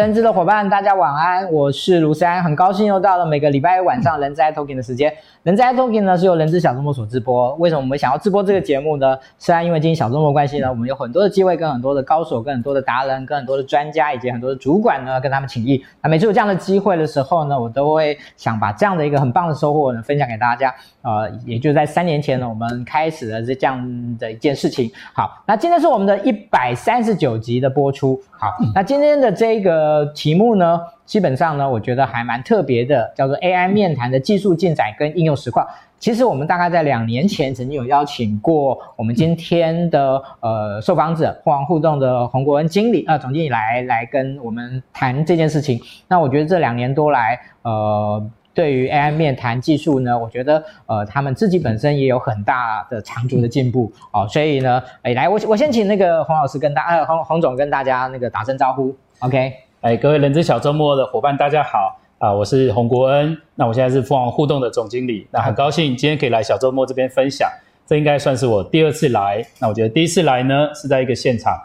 人资的伙伴，大家晚安，我是卢山，很高兴又到了每个礼拜晚上人资 i Talking 的时间。人资 i Talking 呢是由人资小周末所直播。为什么我们想要直播这个节目呢？虽然因为今天小周末关系呢，我们有很多的机会跟很多的高手、跟很多的达人、跟很多的专家以及很多的主管呢，跟他们请益。那每次有这样的机会的时候呢，我都会想把这样的一个很棒的收获呢分享给大家。呃，也就在三年前呢，我们开始了这这样的一件事情。好，那今天是我们的一百三十九集的播出。好，那今天的这个题目呢，基本上呢，我觉得还蛮特别的，叫做 AI 面谈的技术进展跟应用实况。其实我们大概在两年前曾经有邀请过我们今天的呃受访者互互动的洪国恩经理呃总经理来来跟我们谈这件事情。那我觉得这两年多来，呃，对于 AI 面谈技术呢，我觉得呃他们自己本身也有很大的长足的进步哦。所以呢，哎，来我我先请那个洪老师跟大呃洪洪总跟大家那个打声招呼，OK。哎，各位人之小周末的伙伴，大家好啊！我是洪国恩，那我现在是凤凰互动的总经理，那很高兴今天可以来小周末这边分享。这应该算是我第二次来，那我觉得第一次来呢是在一个现场，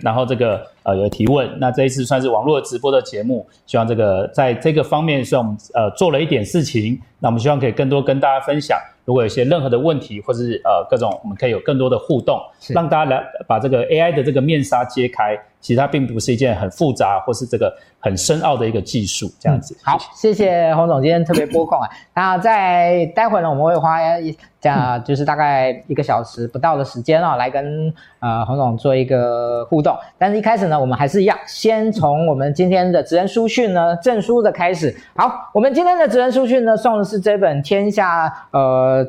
然后这个呃有提问，那这一次算是网络直播的节目，希望这个在这个方面算我们呃做了一点事情，那我们希望可以更多跟大家分享。如果有些任何的问题，或是呃各种，我们可以有更多的互动，让大家来把这个 AI 的这个面纱揭开。其实它并不是一件很复杂或是这个很深奥的一个技术，这样子。好，谢谢洪总今天特别拨空啊。那在待会呢，我们会花一这样就是大概一个小时不到的时间啊，来跟呃洪总做一个互动。但是一开始呢，那我们还是一样，先从我们今天的职人书讯呢证书的开始。好，我们今天的职人书讯呢送的是这本天下呃。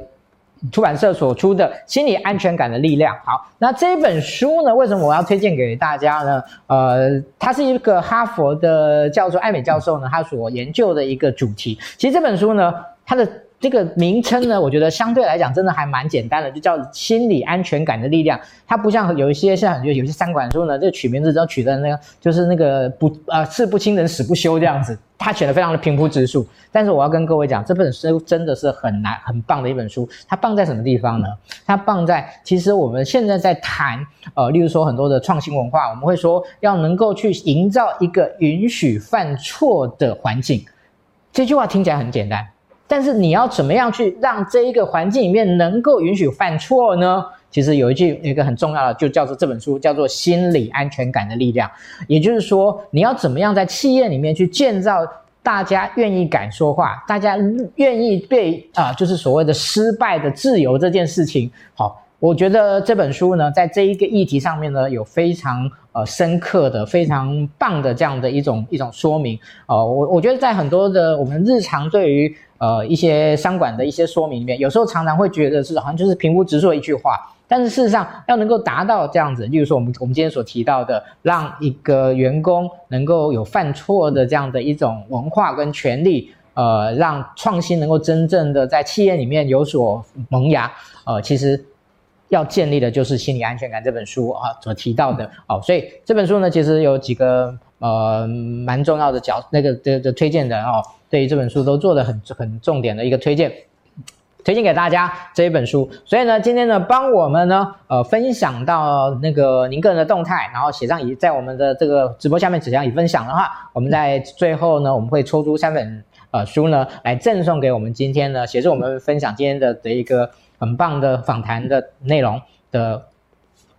出版社所出的《心理安全感的力量》。好，那这本书呢，为什么我要推荐给大家呢？呃，它是一个哈佛的教授艾美教授呢，他所研究的一个主题。其实这本书呢，它的这个名称呢，我觉得相对来讲真的还蛮简单的，就叫《心理安全感的力量》。它不像有一些像有有些三管书呢，这取名字都取的那个就是那个不呃事不亲人死不休这样子。他选的非常的平铺直述，但是我要跟各位讲，这本书真的是很难很棒的一本书。它棒在什么地方呢？它棒在其实我们现在在谈，呃，例如说很多的创新文化，我们会说要能够去营造一个允许犯错的环境。这句话听起来很简单，但是你要怎么样去让这一个环境里面能够允许犯错呢？其实有一句有一个很重要的，就叫做这本书叫做心理安全感的力量。也就是说，你要怎么样在企业里面去建造大家愿意敢说话，大家愿意被啊、就是所谓的失败的自由这件事情。好，我觉得这本书呢，在这一个议题上面呢，有非常呃深刻的、非常棒的这样的一种一种说明。呃，我我觉得在很多的我们日常对于呃一些商管的一些说明里面，有时候常常会觉得是好像就是平铺直述一句话。但是事实上，要能够达到这样子，例如说我们我们今天所提到的，让一个员工能够有犯错的这样的一种文化跟权利，呃，让创新能够真正的在企业里面有所萌芽，呃，其实要建立的就是心理安全感这本书啊所提到的哦。所以这本书呢，其实有几个呃蛮重要的角那个的的推荐人哦，对于这本书都做的很很重点的一个推荐。推荐给大家这一本书，所以呢，今天呢，帮我们呢，呃，分享到那个您个人的动态，然后写上已在我们的这个直播下面写上已分享的话，我们在最后呢，我们会抽出三本呃书呢，来赠送给我们今天呢，协助我们分享今天的的一个很棒的访谈的内容的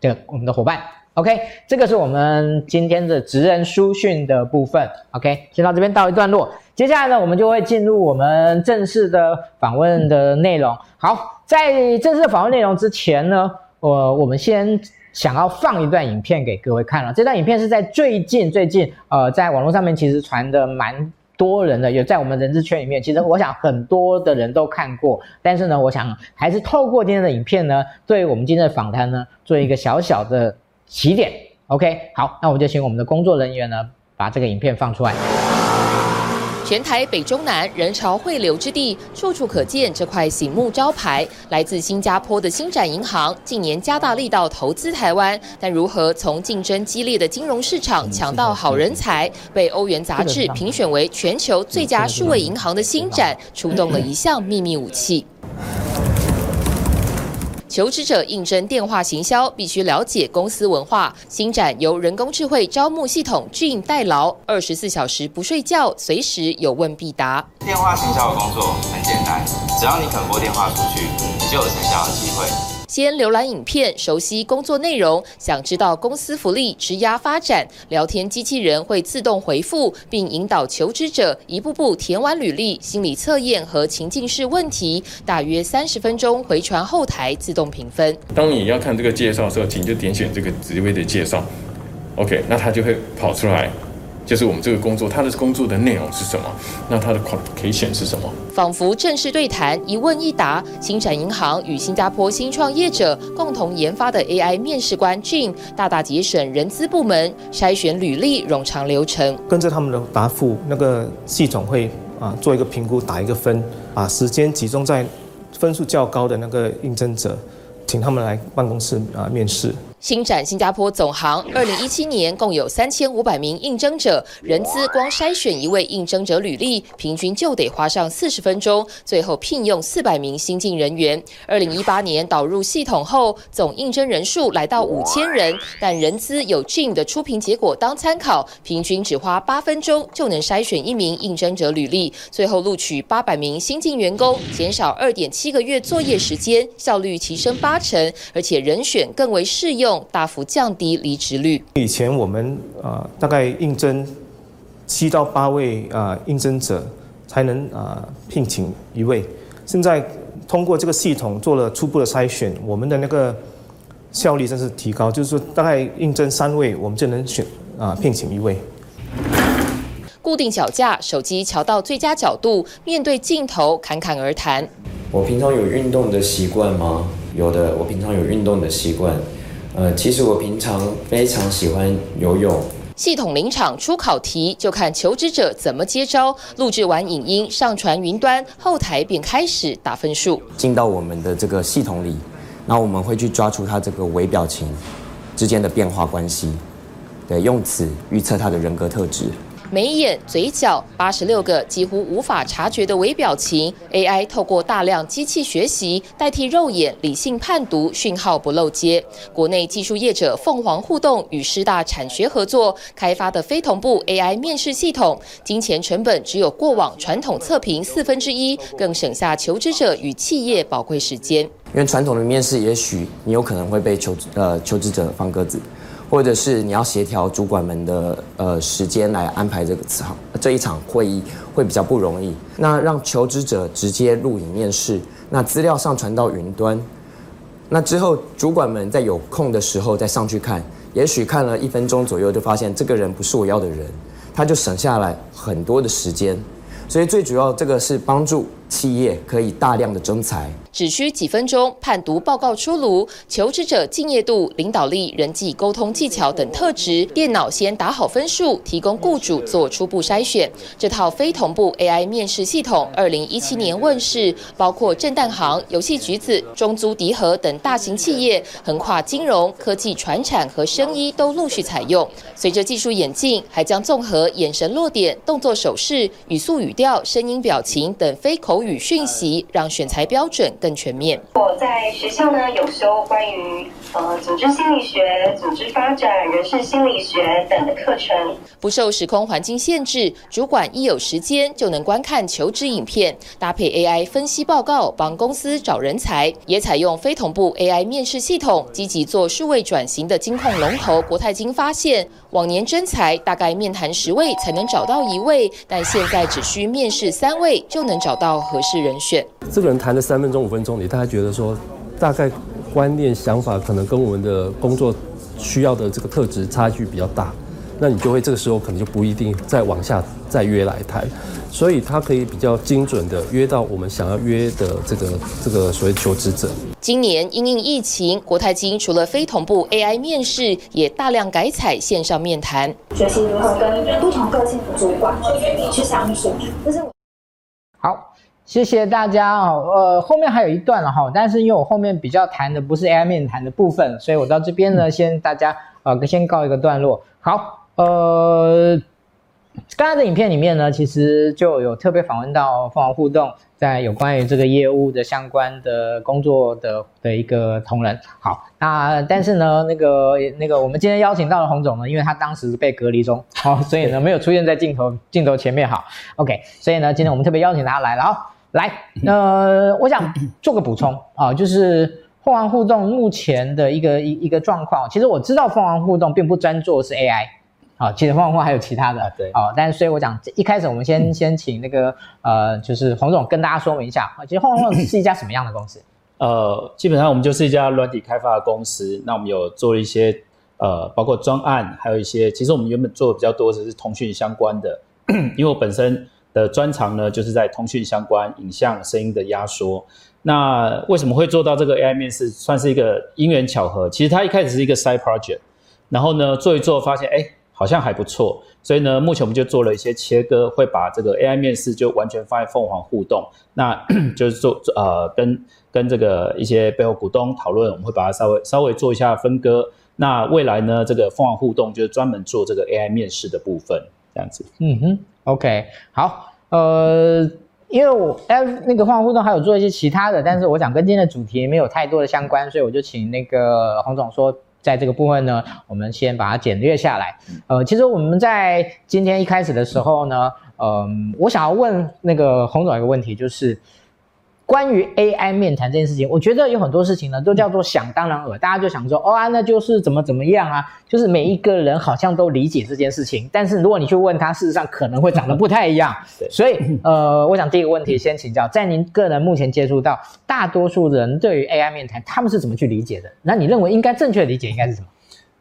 的我们的伙伴。OK，这个是我们今天的职人书讯的部分。OK，先到这边告一段落。接下来呢，我们就会进入我们正式的访问的内容。好，在正式的访问内容之前呢，呃，我们先想要放一段影片给各位看了。这段影片是在最近最近，呃，在网络上面其实传的蛮多人的，有在我们人资圈里面，其实我想很多的人都看过。但是呢，我想还是透过今天的影片呢，对我们今天的访谈呢，做一个小小的起点。OK，好，那我们就请我们的工作人员呢，把这个影片放出来。全台北中南人潮汇流之地，处处可见这块醒目招牌。来自新加坡的星展银行近年加大力道投资台湾，但如何从竞争激烈的金融市场抢到好人才？被欧元杂志评选为全球最佳数位银行的星展，出动了一项秘密武器。求职者应征电话行销必须了解公司文化。新展由人工智慧招募系统俊代劳，二十四小时不睡觉，随时有问必答。电话行销的工作很简单，只要你肯拨电话出去，你就有成交的机会。先浏览影片，熟悉工作内容。想知道公司福利、职涯发展，聊天机器人会自动回复，并引导求职者一步步填完履历、心理测验和情境式问题。大约三十分钟回传后台自动评分。当你要看这个介绍的时候，请就点选这个职位的介绍。OK，那它就会跑出来。就是我们这个工作，他的工作的内容是什么？那他的 qualification 是什么？仿佛正式对谈，一问一答。星展银行与新加坡新创业者共同研发的 AI 面试官 Gene，大大节省人资部门筛选履历冗长流程。跟着他们的答复，那个系统会啊做一个评估，打一个分，把时间集中在分数较高的那个应征者，请他们来办公室啊面试。新展新加坡总行，二零一七年共有三千五百名应征者，人资光筛选一位应征者履历，平均就得花上四十分钟，最后聘用四百名新进人员。二零一八年导入系统后，总应征人数来到五千人，但人资有 g i n 的初评结果当参考，平均只花八分钟就能筛选一名应征者履历，最后录取八百名新进员工，减少二点七个月作业时间，效率提升八成，而且人选更为适用。大幅降低离职率。以前我们啊，大概应征七到八位啊应征者才能啊聘请一位。现在通过这个系统做了初步的筛选，我们的那个效率真是提高。就是说，大概应征三位，我们就能选啊聘请一位。固定脚架，手机调到最佳角度，面对镜头侃侃而谈。我平常有运动的习惯吗？有的，我平常有运动的习惯。呃，其实我平常非常喜欢游泳。系统临场出考题，就看求职者怎么接招。录制完影音，上传云端，后台便开始打分数。进到我们的这个系统里，那我们会去抓出他这个微表情之间的变化关系，对，用此预测他的人格特质。眉眼、嘴角，八十六个几乎无法察觉的微表情，AI 透过大量机器学习代替肉眼理性判读，讯号不漏接。国内技术业者凤凰互动与师大产学合作开发的非同步 AI 面试系统，金钱成本只有过往传统测评四分之一，更省下求职者与企业宝贵时间。因为传统的面试，也许你有可能会被求呃求职者放鸽子。或者是你要协调主管们的呃时间来安排这个场这一场会议会比较不容易。那让求职者直接录影面试，那资料上传到云端，那之后主管们在有空的时候再上去看，也许看了一分钟左右就发现这个人不是我要的人，他就省下来很多的时间。所以最主要这个是帮助企业可以大量的征才。只需几分钟，判读报告出炉，求职者敬业度、领导力、人际沟通技巧等特质，电脑先打好分数，提供雇主做初步筛选。这套非同步 AI 面试系统，二零一七年问世，包括震旦行、游戏橘子、中租迪和等大型企业，横跨金融、科技、传产和生医都陆续采用。随着技术演进，还将综合眼神落点、动作手势、语速语调、声音表情等非口语讯息，让选材标准更全面。我在学校呢有修关于呃组织心理学、组织发展、人事心理学等的课程。不受时空环境限制，主管一有时间就能观看求职影片，搭配 AI 分析报告，帮公司找人才。也采用非同步 AI 面试系统，积极做数位转型的金控龙头国泰金发现，往年征才大概面谈十位才能找到一位，但现在只需面试三位就能找到合适人选。这个人谈了三分钟、五分钟，你大家觉得说，大概观念、想法可能跟我们的工作需要的这个特质差距比较大，那你就会这个时候可能就不一定再往下再约来谈，所以他可以比较精准的约到我们想要约的这个这个所谓求职者。今年因应疫情，国泰金除了非同步 AI 面试，也大量改采线上面谈，学习如何跟不同个性的主管去相处，这是好。谢谢大家哦，呃，后面还有一段了哈，但是因为我后面比较谈的不是 AI 面谈的部分，所以我到这边呢，先大家呃先告一个段落。好，呃，刚才的影片里面呢，其实就有特别访问到凤凰互动在有关于这个业务的相关的工作的的一个同仁。好，那但是呢，那个那个我们今天邀请到了洪总呢，因为他当时被隔离中，好，所以呢没有出现在镜头镜头前面。好，OK，所以呢今天我们特别邀请他来了。好，来，呃，我想做个补充啊，就是凤凰互动目前的一个一一个状况。其实我知道凤凰互动并不专做是 AI。好，其实凤凰还有其他的，对，好，但是所以我讲一开始我们先先请那个呃，就是洪总跟大家说明一下，其实凤凰互动是一家什么样的公司？呃，基本上我们就是一家软体开发的公司，那我们有做一些呃，包括专案，还有一些，其实我们原本做的比较多的是通讯相关的，因为我本身的专长呢就是在通讯相关、影像、声音的压缩。那为什么会做到这个 AI 面试？算是一个因缘巧合。其实它一开始是一个 side project，然后呢做一做发现，哎。好像还不错，所以呢，目前我们就做了一些切割，会把这个 AI 面试就完全放在凤凰互动，那 就是做呃跟跟这个一些背后股东讨论，我们会把它稍微稍微做一下分割。那未来呢，这个凤凰互动就是专门做这个 AI 面试的部分，这样子。嗯哼，OK，好，呃，因为我哎那个凤凰互动还有做一些其他的，但是我想跟今天的主题没有太多的相关，所以我就请那个洪总说。在这个部分呢，我们先把它简略下来。呃，其实我们在今天一开始的时候呢，嗯、呃，我想要问那个洪总一个问题，就是。关于 AI 面谈这件事情，我觉得有很多事情呢，都叫做想当然耳，大家就想说，哦啊，那就是怎么怎么样啊，就是每一个人好像都理解这件事情，但是如果你去问他，事实上可能会长得不太一样。所以呃，我想第一个问题先请教，在您个人目前接触到大多数人对于 AI 面谈，他们是怎么去理解的？那你认为应该正确的理解应该是什么？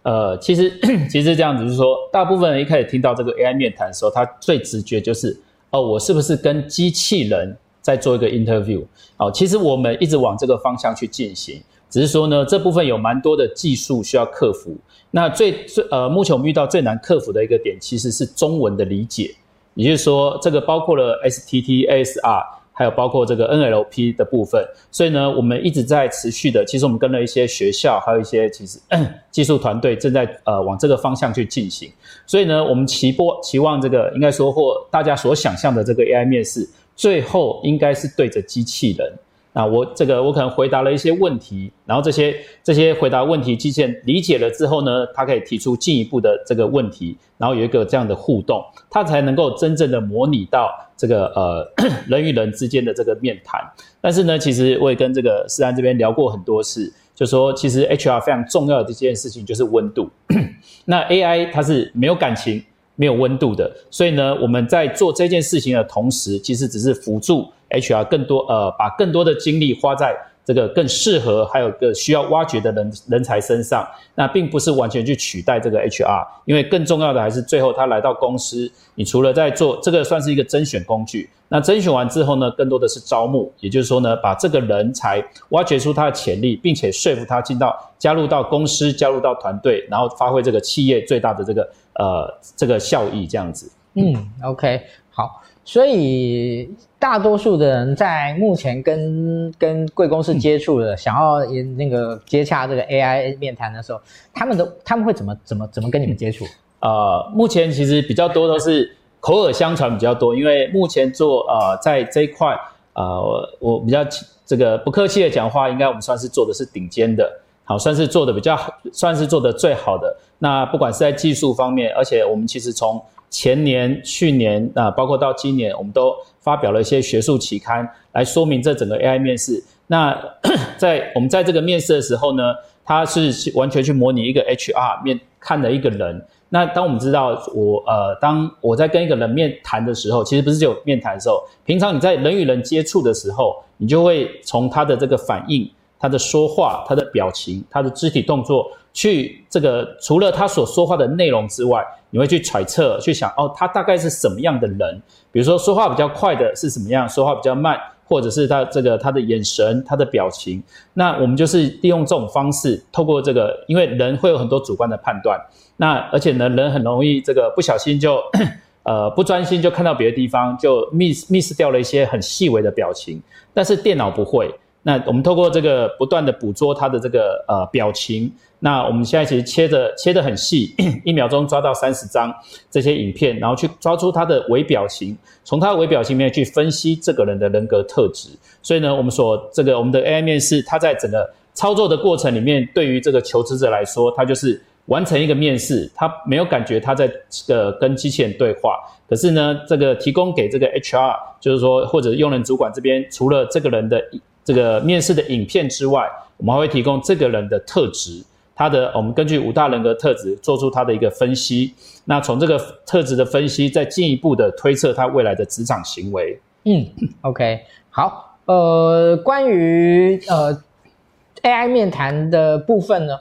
呃，其实 其实这样子，就是说，大部分人一开始听到这个 AI 面谈的时候，他最直觉就是，哦，我是不是跟机器人？再做一个 interview，好，其实我们一直往这个方向去进行，只是说呢，这部分有蛮多的技术需要克服。那最最呃，目前我们遇到最难克服的一个点，其实是中文的理解，也就是说，这个包括了 STT、ASR，还有包括这个 NLP 的部分。所以呢，我们一直在持续的，其实我们跟了一些学校，还有一些其实 技术团队正在呃往这个方向去进行。所以呢，我们期波期望这个应该说或大家所想象的这个 AI 面试。最后应该是对着机器人，那我这个我可能回答了一些问题，然后这些这些回答问题，机器人理解了之后呢，它可以提出进一步的这个问题，然后有一个这样的互动，它才能够真正的模拟到这个呃 人与人之间的这个面谈。但是呢，其实我也跟这个思安这边聊过很多次，就说其实 HR 非常重要的这件事情就是温度，那 AI 它是没有感情。没有温度的，所以呢，我们在做这件事情的同时，其实只是辅助 HR 更多，呃，把更多的精力花在这个更适合还有个需要挖掘的人人才身上。那并不是完全去取代这个 HR，因为更重要的还是最后他来到公司，你除了在做这个算是一个甄选工具，那甄选完之后呢，更多的是招募，也就是说呢，把这个人才挖掘出他的潜力，并且说服他进到加入到公司，加入到团队，然后发挥这个企业最大的这个。呃，这个效益这样子。嗯，OK，好。所以大多数的人在目前跟跟贵公司接触的，嗯、想要那个接洽这个 AI 面谈的时候，他们都他们会怎么怎么怎么跟你们接触？呃，目前其实比较多都是口耳相传比较多，因为目前做呃在这一块呃我比较这个不客气的讲话，应该我们算是做的是顶尖的。好，算是做的比较，算是做的最好的。那不管是在技术方面，而且我们其实从前年、去年啊，包括到今年，我们都发表了一些学术期刊来说明这整个 AI 面试。那 在我们在这个面试的时候呢，它是完全去模拟一个 HR 面看的一个人。那当我们知道我呃，当我在跟一个人面谈的时候，其实不是只有面谈的时候，平常你在人与人接触的时候，你就会从他的这个反应。他的说话、他的表情、他的肢体动作，去这个除了他所说话的内容之外，你会去揣测、去想哦，他大概是什么样的人？比如说说话比较快的是什么样，说话比较慢，或者是他这个他的眼神、他的表情。那我们就是利用这种方式，透过这个，因为人会有很多主观的判断，那而且呢，人很容易这个不小心就 呃不专心，就看到别的地方，就 miss miss 掉了一些很细微的表情，但是电脑不会。那我们透过这个不断的捕捉它的这个呃表情，那我们现在其实切的切得很细，一秒钟抓到三十张这些影片，然后去抓出它的微表情，从它的微表情里面去分析这个人的人格特质。所以呢，我们所这个我们的 AI 面试，它在整个操作的过程里面，对于这个求职者来说，它就是完成一个面试，他没有感觉他在这个跟机器人对话。可是呢，这个提供给这个 HR，就是说或者用人主管这边，除了这个人的这个面试的影片之外，我们还会提供这个人的特质，他的我们根据五大人格特质做出他的一个分析。那从这个特质的分析，再进一步的推测他未来的职场行为。嗯，OK，好，呃，关于呃 AI 面谈的部分呢，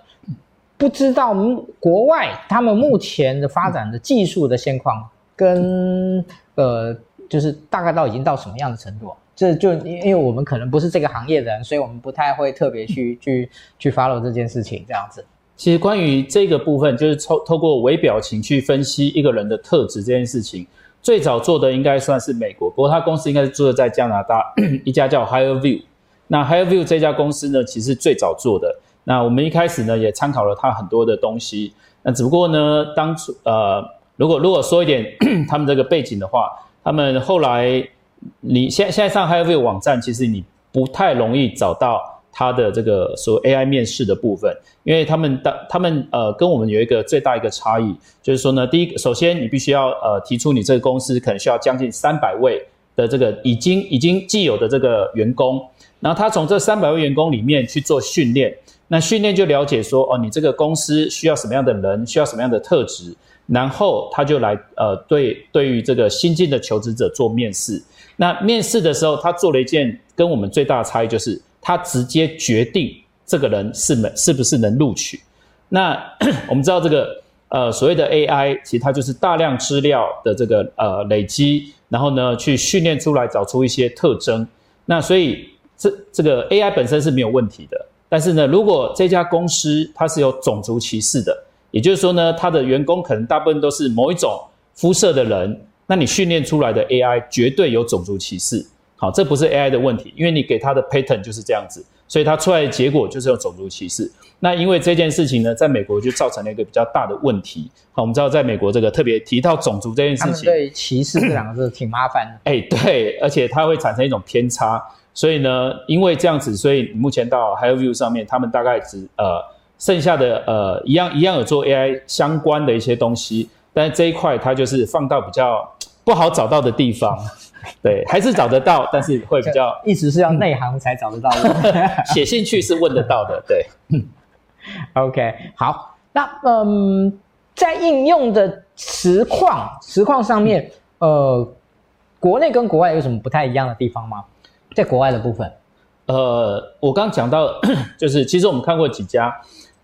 不知道国外他们目前的发展的技术的现况。跟呃，就是大概到已经到什么样的程度？这就因为我们可能不是这个行业的人，所以我们不太会特别去去去 follow 这件事情这样子。其实关于这个部分，就是透透过微表情去分析一个人的特质这件事情，最早做的应该算是美国，不过他公司应该是做的在加拿大 一家叫 Hireview。那 Hireview 这家公司呢，其实最早做的。那我们一开始呢，也参考了他很多的东西。那只不过呢，当初呃。如果如果说一点 他们这个背景的话，他们后来你现现在上 Hireve 网站，其实你不太容易找到他的这个所谓 AI 面试的部分，因为他们的他们呃跟我们有一个最大一个差异，就是说呢，第一个首先你必须要呃提出你这个公司可能需要将近三百位的这个已经已经既有的这个员工，然后他从这三百位员工里面去做训练，那训练就了解说哦，你这个公司需要什么样的人，需要什么样的特质。然后他就来呃，对对于这个新进的求职者做面试。那面试的时候，他做了一件跟我们最大的差异，就是他直接决定这个人是能是不是能录取。那 我们知道这个呃所谓的 AI，其实它就是大量资料的这个呃累积，然后呢去训练出来找出一些特征。那所以这这个 AI 本身是没有问题的，但是呢，如果这家公司它是有种族歧视的。也就是说呢，他的员工可能大部分都是某一种肤色的人，那你训练出来的 AI 绝对有种族歧视。好，这不是 AI 的问题，因为你给它的 pattern 就是这样子，所以它出来的结果就是有种族歧视。那因为这件事情呢，在美国就造成了一个比较大的问题。好，我们知道在美国这个特别提到种族这件事情，对歧视这两个字挺麻烦的。哎，对，而且它会产生一种偏差。所以呢，因为这样子，所以目前到 HireVue 上面，他们大概只呃。剩下的呃一样一样有做 AI 相关的一些东西，但是这一块它就是放到比较不好找到的地方，对，还是找得到，但是会比较，一直是要内行才找得到的，写信去是问得到的，对。OK，好，那嗯，在应用的实况实况上面，呃，国内跟国外有什么不太一样的地方吗？在国外的部分，呃，我刚讲到 就是其实我们看过几家。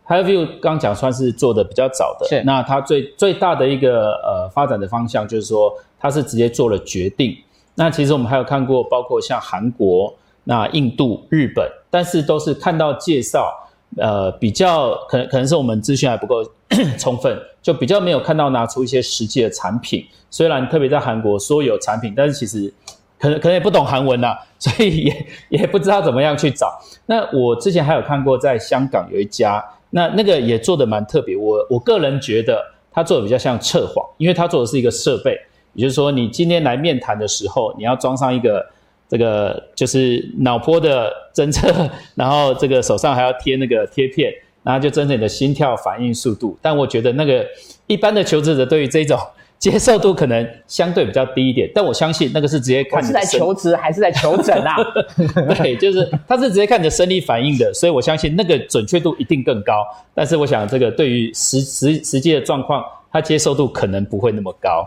HireVue 刚讲算是做的比较早的，是那它最最大的一个呃发展的方向就是说，他是直接做了决定。那其实我们还有看过，包括像韩国、那印度、日本，但是都是看到介绍，呃，比较可能可能是我们资讯还不够 充分，就比较没有看到拿出一些实际的产品。虽然特别在韩国说有产品，但是其实可能可能也不懂韩文呐、所以也也不知道怎么样去找。那我之前还有看过，在香港有一家。那那个也做得蛮特别，我我个人觉得他做的比较像测谎，因为他做的是一个设备，也就是说你今天来面谈的时候，你要装上一个这个就是脑波的侦测，然后这个手上还要贴那个贴片，然后就侦测你的心跳反应速度。但我觉得那个一般的求职者对于这种。接受度可能相对比较低一点，但我相信那个是直接看你。是在求职还是在求诊啊？对，就是他是直接看你的生理反应的，所以我相信那个准确度一定更高。但是我想这个对于实实实际的状况，他接受度可能不会那么高。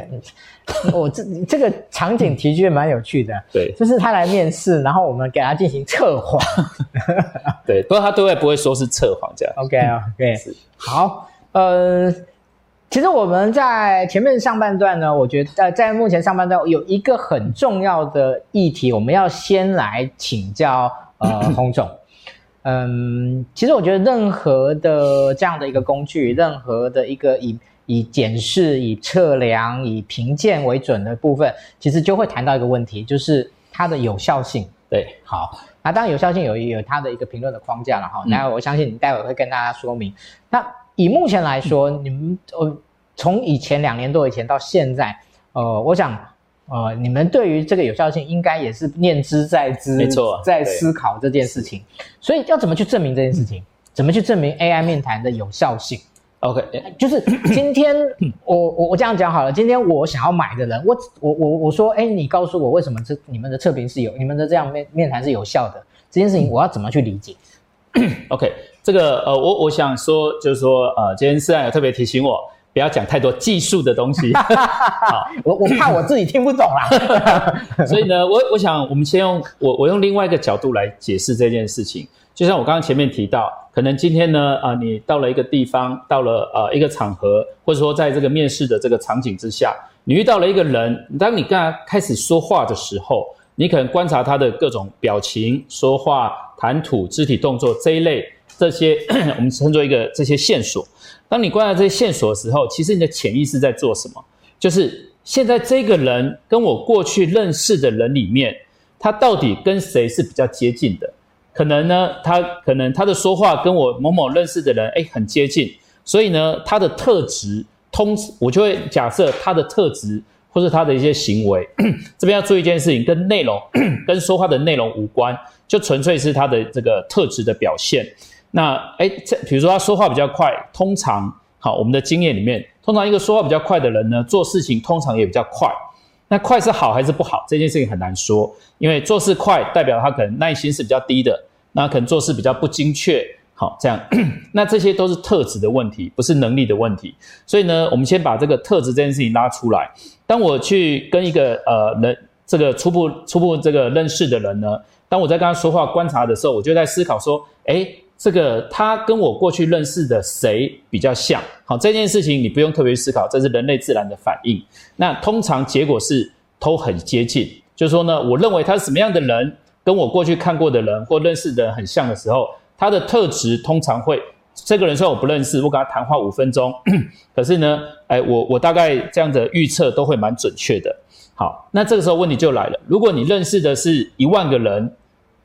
我这这个场景的确蛮有趣的。对，就是他来面试，然后我们给他进行测谎。对，不过他对外不会说是测谎这样。OK 啊，OK，好，呃。其实我们在前面上半段呢，我觉得在在目前上半段有一个很重要的议题，我们要先来请教呃洪总。嗯，其实我觉得任何的这样的一个工具，任何的一个以以检视、以测量、以评鉴为准的部分，其实就会谈到一个问题，就是它的有效性对，好，那当然有效性有有它的一个评论的框架了哈。那、嗯、我相信你待会会跟大家说明。那以目前来说，嗯、你们呃从以前两年多以前到现在，呃，我想呃你们对于这个有效性应该也是念之在之，没错，在思考这件事情。所以要怎么去证明这件事情？嗯、怎么去证明 AI 面谈的有效性？OK，就是 今天我我我这样讲好了。今天我想要买的人，我我我我说，哎，你告诉我为什么这你们的测评是有，你们的这样面面谈是有效的？这件事情我要怎么去理解？OK，这个呃，我我想说就是说呃，今天思然有特别提醒我不要讲太多技术的东西，好，我我怕我自己听不懂啦。所以呢，我我想我们先用我我用另外一个角度来解释这件事情。就像我刚刚前面提到，可能今天呢，啊、你到了一个地方，到了呃一个场合，或者说在这个面试的这个场景之下，你遇到了一个人，当你跟他开始说话的时候，你可能观察他的各种表情、说话、谈吐、肢体动作这一类这些，我们称作一个这些线索。当你观察这些线索的时候，其实你的潜意识在做什么？就是现在这个人跟我过去认识的人里面，他到底跟谁是比较接近的？可能呢，他可能他的说话跟我某某认识的人诶很接近，所以呢，他的特质通我就会假设他的特质或是他的一些行为，这边要注意一件事情，跟内容 跟说话的内容无关，就纯粹是他的这个特质的表现。那诶这比如说他说话比较快，通常好我们的经验里面，通常一个说话比较快的人呢，做事情通常也比较快。那快是好还是不好？这件事情很难说，因为做事快代表他可能耐心是比较低的，那可能做事比较不精确。好，这样，那这些都是特质的问题，不是能力的问题。所以呢，我们先把这个特质这件事情拉出来。当我去跟一个呃人，这个初步初步这个认识的人呢，当我在跟他说话观察的时候，我就在思考说，诶这个他跟我过去认识的谁比较像？好，这件事情你不用特别思考，这是人类自然的反应。那通常结果是都很接近，就是说呢，我认为他是什么样的人，跟我过去看过的人或认识的人很像的时候，他的特质通常会，这个人虽然我不认识，我跟他谈话五分钟，可是呢，哎，我我大概这样的预测都会蛮准确的。好，那这个时候问题就来了，如果你认识的是一万个人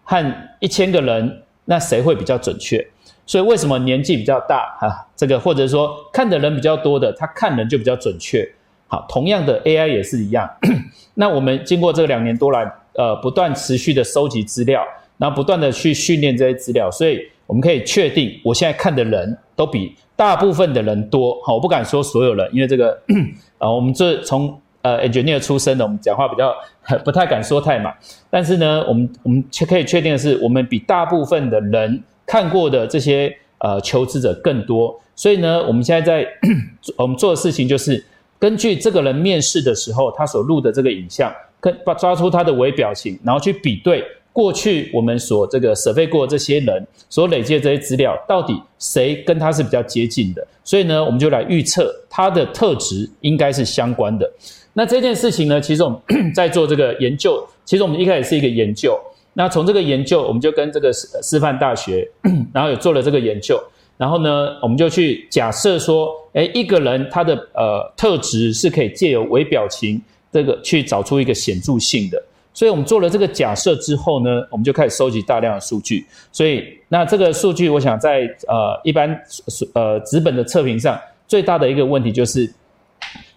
和一千个人。那谁会比较准确？所以为什么年纪比较大啊？这个或者说看的人比较多的，他看人就比较准确。好，同样的 AI 也是一样。那我们经过这两年多来，呃，不断持续的收集资料，然后不断的去训练这些资料，所以我们可以确定，我现在看的人都比大部分的人多。好，我不敢说所有人，因为这个，呃，我们这从呃 engineer 出身的，我们讲话比较。不太敢说太满，但是呢，我们我们却可以确定的是，我们比大部分的人看过的这些呃求职者更多。所以呢，我们现在在 我们做的事情就是，根据这个人面试的时候他所录的这个影像，跟把抓出他的微表情，然后去比对过去我们所这个 survey 过这些人所累积的这些资料，到底谁跟他是比较接近的。所以呢，我们就来预测他的特质应该是相关的。那这件事情呢，其实我们 在做这个研究，其实我们一开始是一个研究。那从这个研究，我们就跟这个师师范大学，然后有做了这个研究。然后呢，我们就去假设说，诶，一个人他的呃特质是可以借由微表情这个去找出一个显著性的。所以我们做了这个假设之后呢，我们就开始收集大量的数据。所以那这个数据，我想在呃一般呃纸本的测评上，最大的一个问题就是。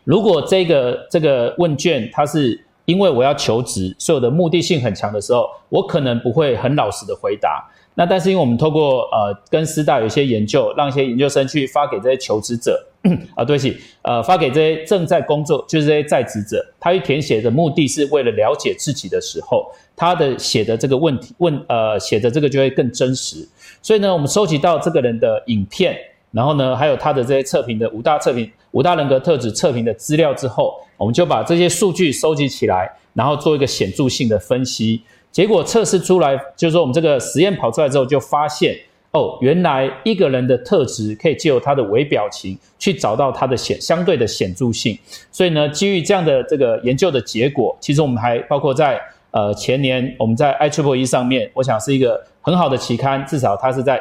如果这个这个问卷它是因为我要求职，所以我的目的性很强的时候，我可能不会很老实的回答。那但是因为我们透过呃跟师大有一些研究，让一些研究生去发给这些求职者 啊，对不起，呃发给这些正在工作就是这些在职者，他去填写的目的是为了了解自己的时候，他的写的这个问题问呃写的这个就会更真实。所以呢，我们收集到这个人的影片。然后呢，还有他的这些测评的五大测评、五大人格特质测评的资料之后，我们就把这些数据收集起来，然后做一个显著性的分析。结果测试出来，就是说我们这个实验跑出来之后，就发现哦，原来一个人的特质可以借由他的微表情去找到他的显相对的显著性。所以呢，基于这样的这个研究的结果，其实我们还包括在呃前年我们在 IEEE 上面，我想是一个很好的期刊，至少它是在。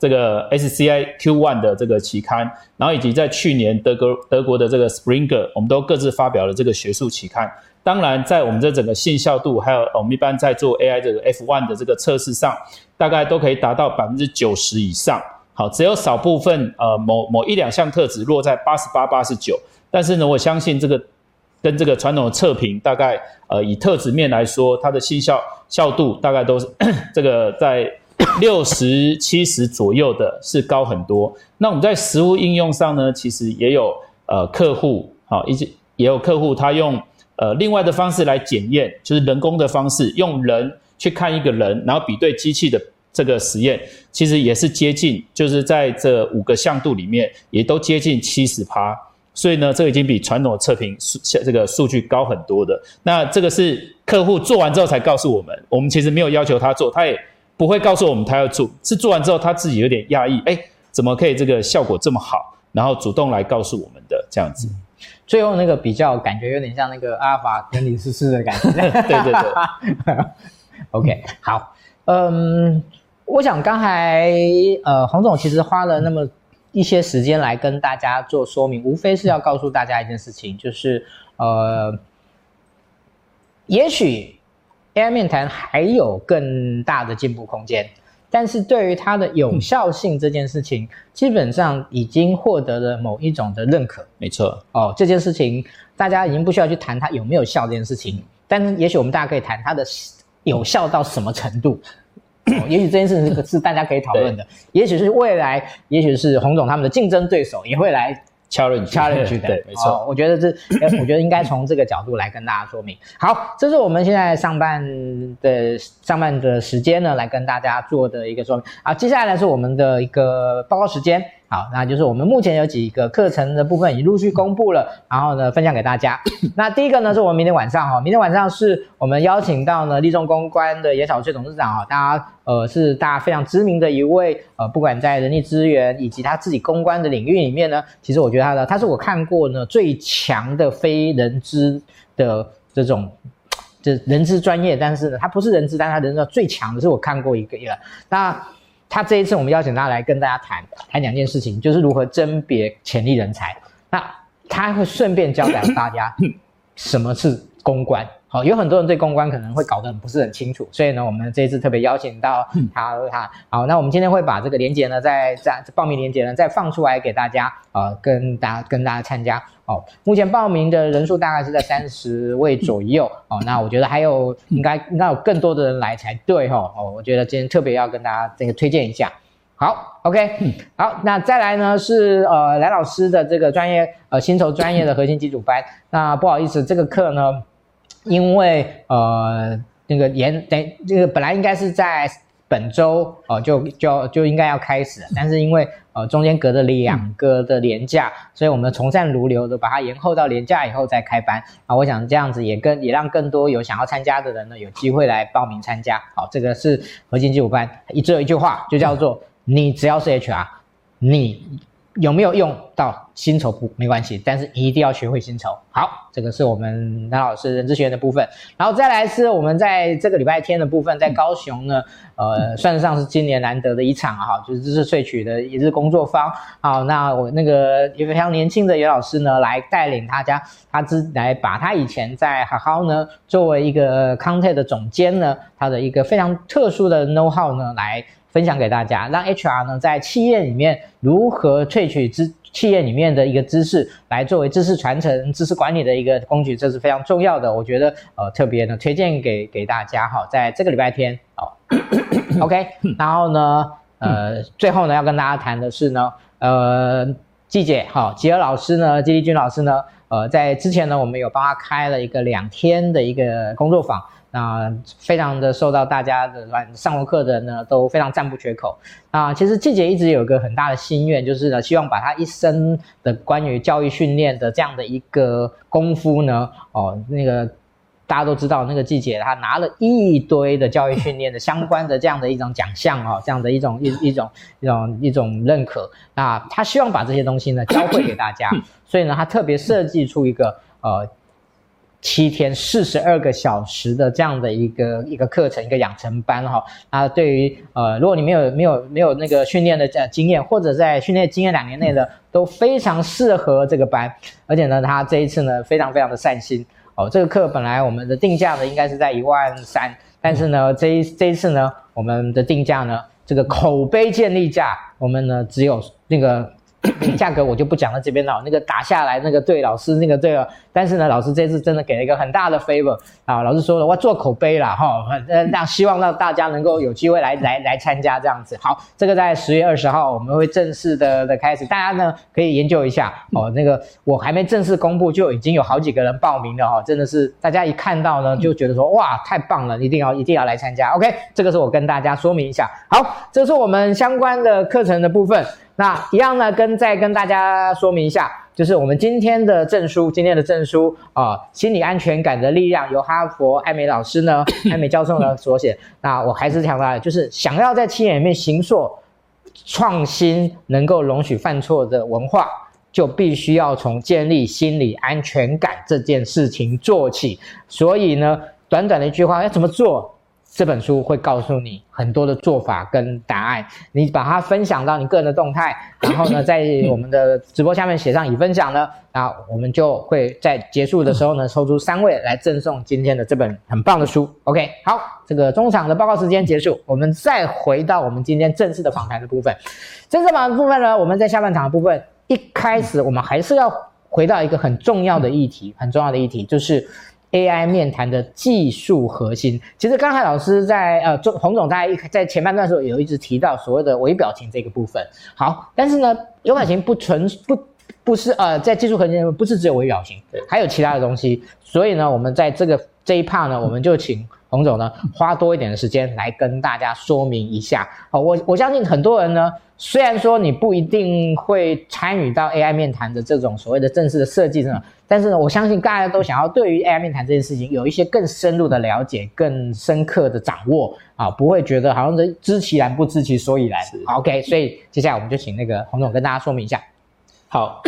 这个 SCI Q1 的这个期刊，然后以及在去年德国德国的这个 Springer，我们都各自发表了这个学术期刊，当然，在我们这整个信效度，还有我们一般在做 AI 这个 F1 的这个测试上，大概都可以达到百分之九十以上。好，只有少部分呃某某一两项特质落在八十八、八十九，但是呢，我相信这个跟这个传统的测评，大概呃以特质面来说，它的信效效度大概都是 这个在六十七十左右的，是高很多。那我们在实物应用上呢，其实也有呃客户好，以及也有客户他用。呃，另外的方式来检验，就是人工的方式，用人去看一个人，然后比对机器的这个实验，其实也是接近，就是在这五个向度里面，也都接近七十趴。所以呢，这个已经比传统的测评数这个数据高很多的。那这个是客户做完之后才告诉我们，我们其实没有要求他做，他也不会告诉我们他要做，是做完之后他自己有点讶异，哎，怎么可以这个效果这么好，然后主动来告诉我们的这样子。最后那个比较感觉有点像那个阿尔法跟李思思的感觉。对 对对。OK，好，嗯，我想刚才呃洪总其实花了那么一些时间来跟大家做说明，无非是要告诉大家一件事情，就是呃，也许 AI 面谈还有更大的进步空间。但是对于它的有效性这件事情，嗯、基本上已经获得了某一种的认可。没错，哦，这件事情大家已经不需要去谈它有没有效这件事情，但是也许我们大家可以谈它的有效到什么程度。哦、也许这件事情是大家可以讨论的，也许是未来，也许是洪总他们的竞争对手也会来。Challenge，challenge 的，对，没错、哦。我觉得这，我觉得应该从这个角度来跟大家说明。好，这是我们现在上半的上半的时间呢，来跟大家做的一个说明。好，接下来呢是我们的一个报告时间。好，那就是我们目前有几个课程的部分已经陆续公布了，然后呢分享给大家。那第一个呢是我们明天晚上哈，明天晚上是我们邀请到呢立众公关的野草翠董事长啊，大家呃是大家非常知名的一位呃，不管在人力资源以及他自己公关的领域里面呢，其实我觉得他的他是我看过呢最强的非人资的这种，就人资专业，但是呢他不是人资，但是他人资最强的是我看过一个一个那。他这一次我们邀请他来跟大家谈谈两件事情，就是如何甄别潜力人才。那他会顺便教给大家 什么是公关。好，有很多人对公关可能会搞得很不是很清楚，所以呢，我们这一次特别邀请到他他。好，那我们今天会把这个连接呢，再再报名连接呢，再放出来给大家，呃，跟大家跟大家参加。哦，目前报名的人数大概是在三十位左右。哦，那我觉得还有应该应该有更多的人来才对哈。哦，我觉得今天特别要跟大家这个推荐一下。好，OK，好，那再来呢是呃蓝老师的这个专业呃薪酬专业的核心基础班。那不好意思，这个课呢。因为呃那个延等这个本来应该是在本周哦就就就应该要开始，但是因为呃中间隔着两个的年假，所以我们从善如流的把它延后到年假以后再开班啊。我想这样子也更也让更多有想要参加的人呢有机会来报名参加。好，这个是核心基础班，一只有一句话就叫做你只要是 HR，你。有没有用到薪酬不没关系，但是一定要学会薪酬。好，这个是我们蓝老师人资学院的部分，然后再来是我们在这个礼拜天的部分，在高雄呢，呃，算得上是今年难得的一场哈，就是知识萃取的一日工作坊。好，那我那个一个非常年轻的袁老师呢，来带领大家，他之来把他以前在好好呢，作为一个 content 的总监呢，他的一个非常特殊的 know how 呢，来。分享给大家，让 HR 呢在企业里面如何萃取知企业里面的一个知识，来作为知识传承、知识管理的一个工具，这是非常重要的。我觉得呃特别呢推荐给给大家哈，在这个礼拜天哦，OK，然后呢呃最后呢要跟大家谈的是呢呃季姐哈吉尔老师呢季丽君老师呢呃在之前呢我们有帮他开了一个两天的一个工作坊。那非常的受到大家的来上过课的人呢都非常赞不绝口。啊，其实季姐一直有个很大的心愿，就是呢希望把她一生的关于教育训练的这样的一个功夫呢，哦，那个大家都知道，那个季姐她拿了一堆的教育训练的相关的这样的一种奖项哦，这样的一种一一种一种一种认可。那她希望把这些东西呢教会给大家，所以呢她特别设计出一个呃。七天四十二个小时的这样的一个一个课程，一个养成班哈啊，对于呃，如果你没有没有没有那个训练的呃经验，或者在训练经验两年内的，都非常适合这个班。而且呢，他这一次呢，非常非常的善心。哦，这个课本来我们的定价呢应该是在一万三，但是呢这一这一次呢我们的定价呢这个口碑建立价，我们呢只有那个。价格我就不讲了，这边了。那个打下来，那个对老师那个对了。但是呢，老师这次真的给了一个很大的 favor 啊。老师说了，我做口碑了，哈，让希望让大家能够有机会来来来参加这样子。好，这个在十月二十号我们会正式的的开始，大家呢可以研究一下哦。那个我还没正式公布，就已经有好几个人报名了哈，真的是大家一看到呢就觉得说哇太棒了，一定要一定要来参加。OK，这个是我跟大家说明一下。好，这是我们相关的课程的部分。那一样呢，跟再跟大家说明一下，就是我们今天的证书，今天的证书啊、心理安全感的力量，由哈佛艾美老师呢，艾美教授呢所写。那我还是强调，就是想要在企业里面形塑创新，能够容许犯错的文化，就必须要从建立心理安全感这件事情做起。所以呢，短短的一句话，要怎么做？这本书会告诉你很多的做法跟答案，你把它分享到你个人的动态，然后呢，在我们的直播下面写上已分享呢，那我们就会在结束的时候呢，抽出三位来赠送今天的这本很棒的书。OK，好，这个中场的报告时间结束，我们再回到我们今天正式的访谈的部分。正式访谈部分呢，我们在下半场的部分，一开始我们还是要回到一个很重要的议题，很重要的议题就是。AI 面谈的技术核心，其实刚才老师在呃，洪总在在前半段的时候有一直提到所谓的微表情这个部分。好，但是呢，微表情不纯不不是呃，在技术核心不是只有微表情，还有其他的东西。所以呢，我们在这个这一 part 呢，我们就请洪总呢花多一点的时间来跟大家说明一下。好，我我相信很多人呢。虽然说你不一定会参与到 AI 面谈的这种所谓的正式的设计上，但是呢，我相信大家都想要对于 AI 面谈这件事情有一些更深入的了解、更深刻的掌握啊，不会觉得好像是知其然不知其所以然。OK，所以接下来我们就请那个洪总跟大家说明一下。好，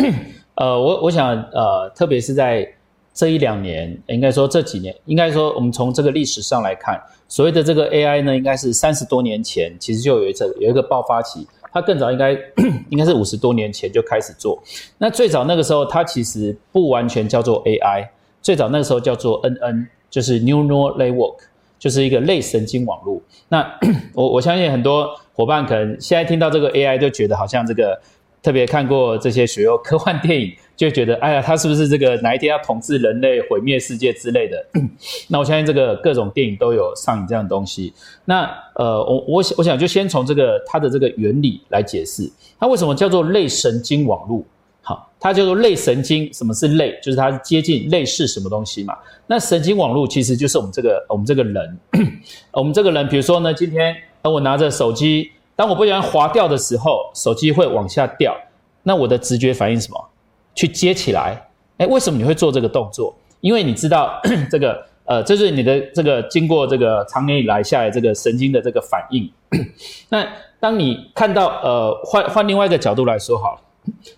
呃，我我想呃，特别是在这一两年，应该说这几年，应该说我们从这个历史上来看，所谓的这个 AI 呢，应该是三十多年前其实就有一次有一个爆发期。它更早应该 应该是五十多年前就开始做。那最早那个时候，它其实不完全叫做 AI，最早那个时候叫做 NN，就是 Neural Network，就是一个类神经网络。那 我我相信很多伙伴可能现在听到这个 AI 就觉得好像这个。特别看过这些学有科幻电影，就觉得哎呀，他是不是这个哪一天要统治人类、毁灭世界之类的？那我相信这个各种电影都有上映这样的东西。那呃，我我想我想就先从这个它的这个原理来解释，它为什么叫做类神经网络？好，它叫做类神经。什么是类？就是它接近类似什么东西嘛？那神经网络其实就是我们这个我们这个人，我们这个人，比如说呢，今天我拿着手机。当我不小心滑掉的时候，手机会往下掉，那我的直觉反应什么？去接起来。诶，为什么你会做这个动作？因为你知道 这个，呃，这是你的这个经过这个长年以来下来这个神经的这个反应。那当你看到，呃，换换另外一个角度来说好了，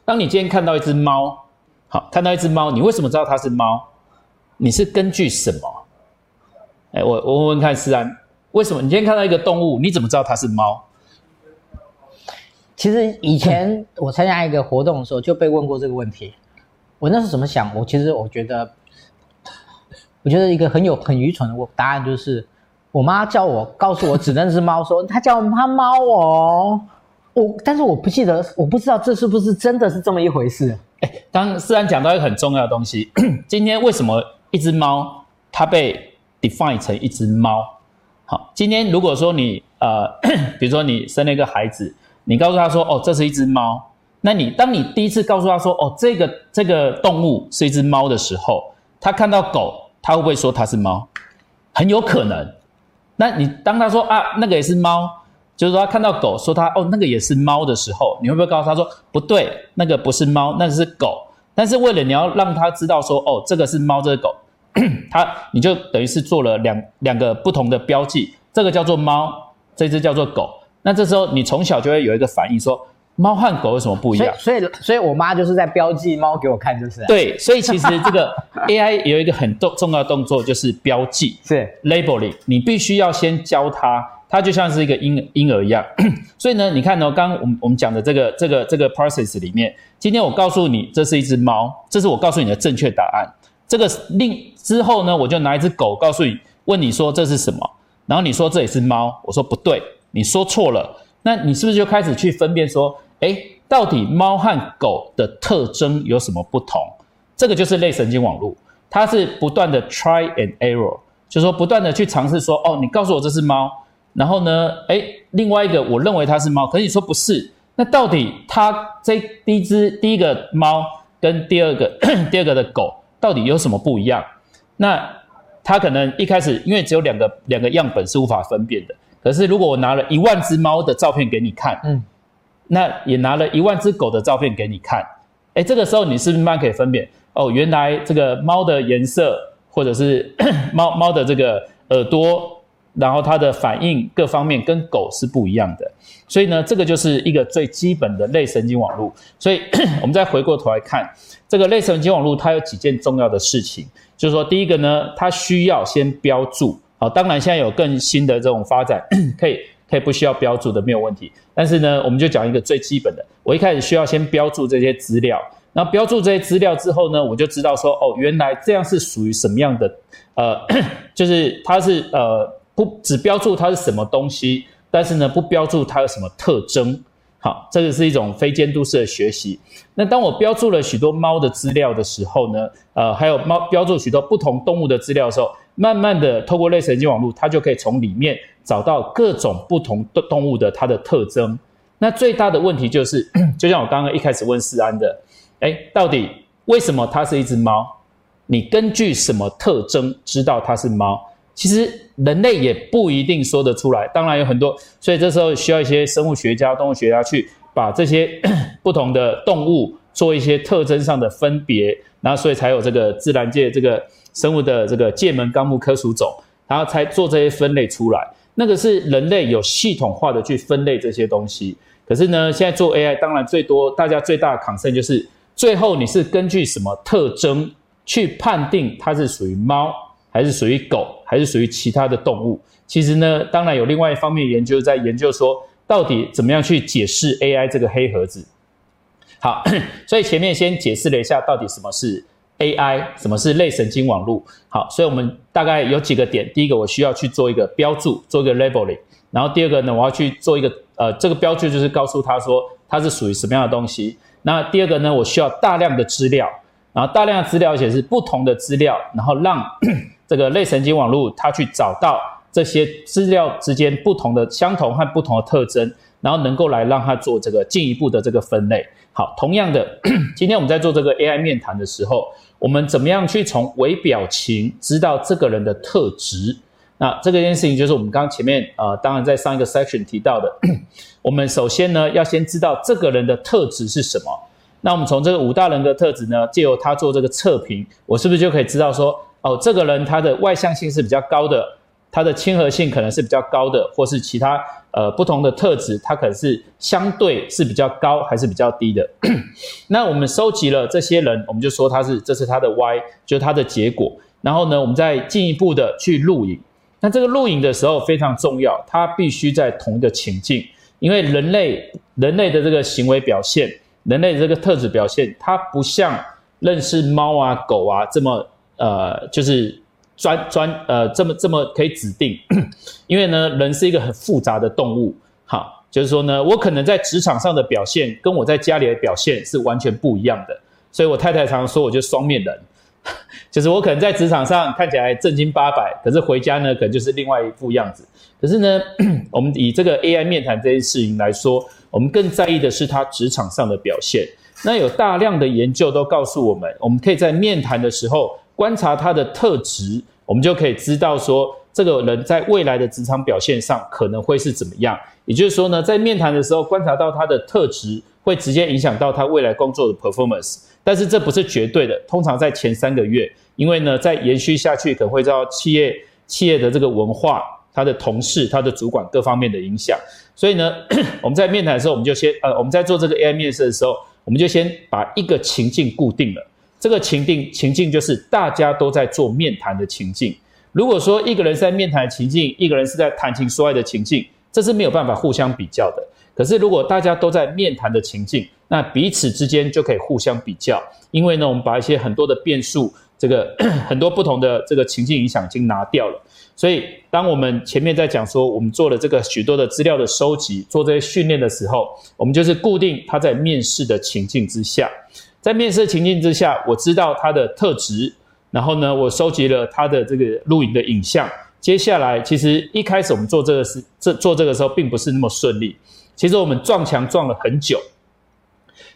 当你今天看到一只猫，好，看到一只猫，你为什么知道它是猫？你是根据什么？诶，我我问问看思安，为什么你今天看到一个动物，你怎么知道它是猫？其实以前我参加一个活动的时候就被问过这个问题，我那时怎么想？我其实我觉得，我觉得一个很有很愚蠢的答案就是，我妈叫我告诉我只能是猫，说她叫她猫哦，我但是我不记得，我不知道这是不是真的是这么一回事。哎，刚思然讲到一个很重要的东西，今天为什么一只猫它被 define 成一只猫？好，今天如果说你呃，比如说你生了一个孩子。你告诉他说：“哦，这是一只猫。”那你当你第一次告诉他说：“哦，这个这个动物是一只猫”的时候，他看到狗，他会不会说它是猫？很有可能。那你当他说啊，那个也是猫，就是说他看到狗说他哦，那个也是猫的时候，你会不会告诉他说不对，那个不是猫，那个是狗？但是为了你要让他知道说哦，这个是猫，这个狗，他你就等于是做了两两个不同的标记，这个叫做猫，这只叫做狗。那这时候你从小就会有一个反应，说猫和狗有什么不一样？所以，所以，所以我妈就是在标记猫给我看，就是。对，所以其实这个 AI 有一个很重重要的动作，就是标记，是 labeling。你必须要先教它，它就像是一个婴婴儿一样。所以呢，你看呢、哦，刚刚我们我们讲的这个这个这个 process 里面，今天我告诉你这是一只猫，这是我告诉你的正确答案。这个另之后呢，我就拿一只狗告诉你，问你说这是什么，然后你说这也是猫，我说不对，你说错了，那你是不是就开始去分辨说，诶，到底猫和狗的特征有什么不同？这个就是类神经网络，它是不断的 try and error，就是说不断的去尝试说，哦，你告诉我这是猫，然后呢，诶，另外一个我认为它是猫，可是你说不是，那到底它这第一只第一个猫跟第二个 第二个的狗到底有什么不一样？那它可能一开始因为只有两个两个样本是无法分辨的，可是如果我拿了一万只猫的照片给你看，嗯，那也拿了一万只狗的照片给你看，诶，这个时候你是不是慢慢可以分辨？哦，原来这个猫的颜色，或者是 猫猫的这个耳朵，然后它的反应各方面跟狗是不一样的，所以呢，这个就是一个最基本的类神经网络。所以 我们再回过头来看这个类神经网络，它有几件重要的事情，就是说，第一个呢，它需要先标注。好，当然现在有更新的这种发展，可以可以不需要标注的，没有问题。但是呢，我们就讲一个最基本的，我一开始需要先标注这些资料。那标注这些资料之后呢，我就知道说，哦，原来这样是属于什么样的，呃，就是它是呃不只标注它是什么东西，但是呢不标注它有什么特征。好，这个是一种非监督式的学习。那当我标注了许多猫的资料的时候呢，呃，还有猫标注许多不同动物的资料的时候，慢慢的透过类神经网络，它就可以从里面找到各种不同的动物的它的特征。那最大的问题就是，就像我刚刚一开始问思安的。诶，到底为什么它是一只猫？你根据什么特征知道它是猫？其实人类也不一定说得出来。当然有很多，所以这时候需要一些生物学家、动物学家去把这些 不同的动物做一些特征上的分别，然后所以才有这个自然界这个生物的这个界门纲目科属种，然后才做这些分类出来。那个是人类有系统化的去分类这些东西。可是呢，现在做 AI，当然最多大家最大的 concern 就是。最后你是根据什么特征去判定它是属于猫，还是属于狗，还是属于其他的动物？其实呢，当然有另外一方面研究在研究说，到底怎么样去解释 AI 这个黑盒子。好，所以前面先解释了一下到底什么是 AI，什么是类神经网络。好，所以我们大概有几个点，第一个我需要去做一个标注，做一个 labeling，然后第二个呢，我要去做一个呃，这个标注就是告诉他说它是属于什么样的东西。那第二个呢，我需要大量的资料，然后大量的资料，而且是不同的资料，然后让 这个类神经网络它去找到这些资料之间不同的相同和不同的特征，然后能够来让它做这个进一步的这个分类。好，同样的，今天我们在做这个 AI 面谈的时候，我们怎么样去从微表情知道这个人的特质？那这个件事情就是我们刚前面呃，当然在上一个 section 提到的，我们首先呢要先知道这个人的特质是什么。那我们从这个五大人格特质呢，借由他做这个测评，我是不是就可以知道说，哦，这个人他的外向性是比较高的，它的亲和性可能是比较高的，或是其他呃不同的特质，它可能是相对是比较高还是比较低的。那我们收集了这些人，我们就说他是这是他的 Y，就是他的结果。然后呢，我们再进一步的去录影。那这个录影的时候非常重要，它必须在同一个情境，因为人类人类的这个行为表现，人类的这个特质表现，它不像认识猫啊狗啊这么呃，就是专专呃这么这么可以指定，因为呢人是一个很复杂的动物，好，就是说呢我可能在职场上的表现跟我在家里的表现是完全不一样的，所以我太太常常说我就是双面人。就是我可能在职场上看起来正经八百，可是回家呢，可能就是另外一副样子。可是呢，我们以这个 AI 面谈这件事情来说，我们更在意的是他职场上的表现。那有大量的研究都告诉我们，我们可以在面谈的时候观察他的特质，我们就可以知道说，这个人在未来的职场表现上可能会是怎么样。也就是说呢，在面谈的时候观察到他的特质，会直接影响到他未来工作的 performance。但是这不是绝对的，通常在前三个月，因为呢，再延续下去可能会遭企业企业的这个文化、他的同事、他的主管各方面的影响。所以呢，我们在面谈的时候，我们就先呃，我们在做这个 AI 面试的时候，我们就先把一个情境固定了。这个情境情境就是大家都在做面谈的情境。如果说一个人在面谈情境，一个人是在谈情说爱的情境，这是没有办法互相比较的。可是如果大家都在面谈的情境，那彼此之间就可以互相比较，因为呢，我们把一些很多的变数这个 很多不同的这个情境影响已经拿掉了。所以，当我们前面在讲说，我们做了这个许多的资料的收集，做这些训练的时候，我们就是固定他在面试的情境之下，在面试情境之下，我知道他的特质，然后呢，我收集了他的这个录影的影像。接下来，其实一开始我们做这个事，这做这个时候并不是那么顺利。其实我们撞墙撞了很久，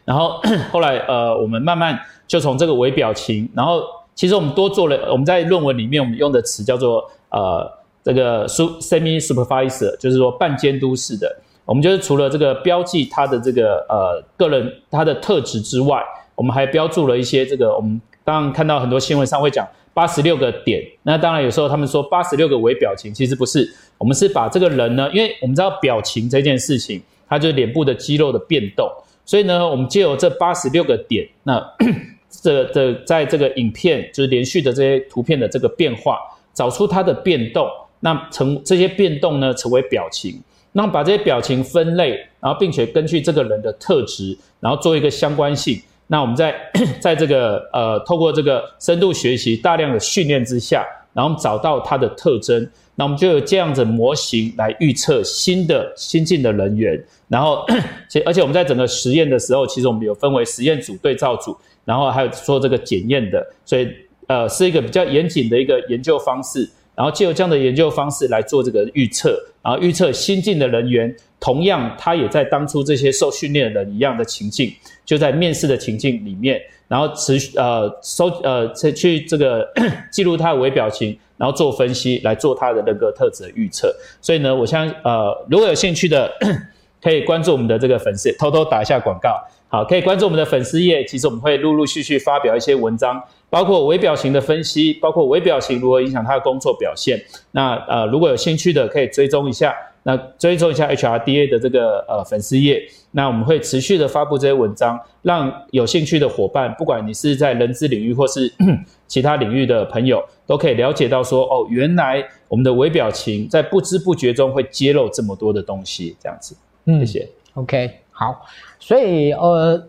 然后 后来呃，我们慢慢就从这个微表情，然后其实我们多做了，我们在论文里面我们用的词叫做。呃，这个 semi supervisor 就是说半监督式的，我们就是除了这个标记他的这个呃个人他的特质之外，我们还标注了一些这个我们当然看到很多新闻上会讲八十六个点，那当然有时候他们说八十六个微表情，其实不是，我们是把这个人呢，因为我们知道表情这件事情，它就是脸部的肌肉的变动，所以呢，我们借由这八十六个点，那 这这在这个影片就是连续的这些图片的这个变化。找出它的变动，那成这些变动呢，成为表情，那把这些表情分类，然后并且根据这个人的特质，然后做一个相关性。那我们在 在这个呃，透过这个深度学习大量的训练之下，然后找到它的特征，那我们就有这样子模型来预测新的新进的人员。然后，而且我们在整个实验的时候，其实我们有分为实验组、对照组，然后还有做这个检验的，所以。呃，是一个比较严谨的一个研究方式，然后借由这样的研究方式来做这个预测，然后预测新进的人员，同样他也在当初这些受训练的人一样的情境，就在面试的情境里面，然后持续呃收呃去这个 记录他的微表情，然后做分析来做他的人格特质的预测。所以呢，我相信呃如果有兴趣的，可以关注我们的这个粉丝，偷偷打一下广告。好，可以关注我们的粉丝页，其实我们会陆陆续续发表一些文章。包括微表情的分析，包括微表情如何影响他的工作表现。那呃，如果有兴趣的，可以追踪一下。那追踪一下 HRDA 的这个呃粉丝页。那我们会持续的发布这些文章，让有兴趣的伙伴，不管你是在人资领域或是 其他领域的朋友，都可以了解到说，哦，原来我们的微表情在不知不觉中会揭露这么多的东西，这样子。嗯，谢谢。OK，好。所以呃。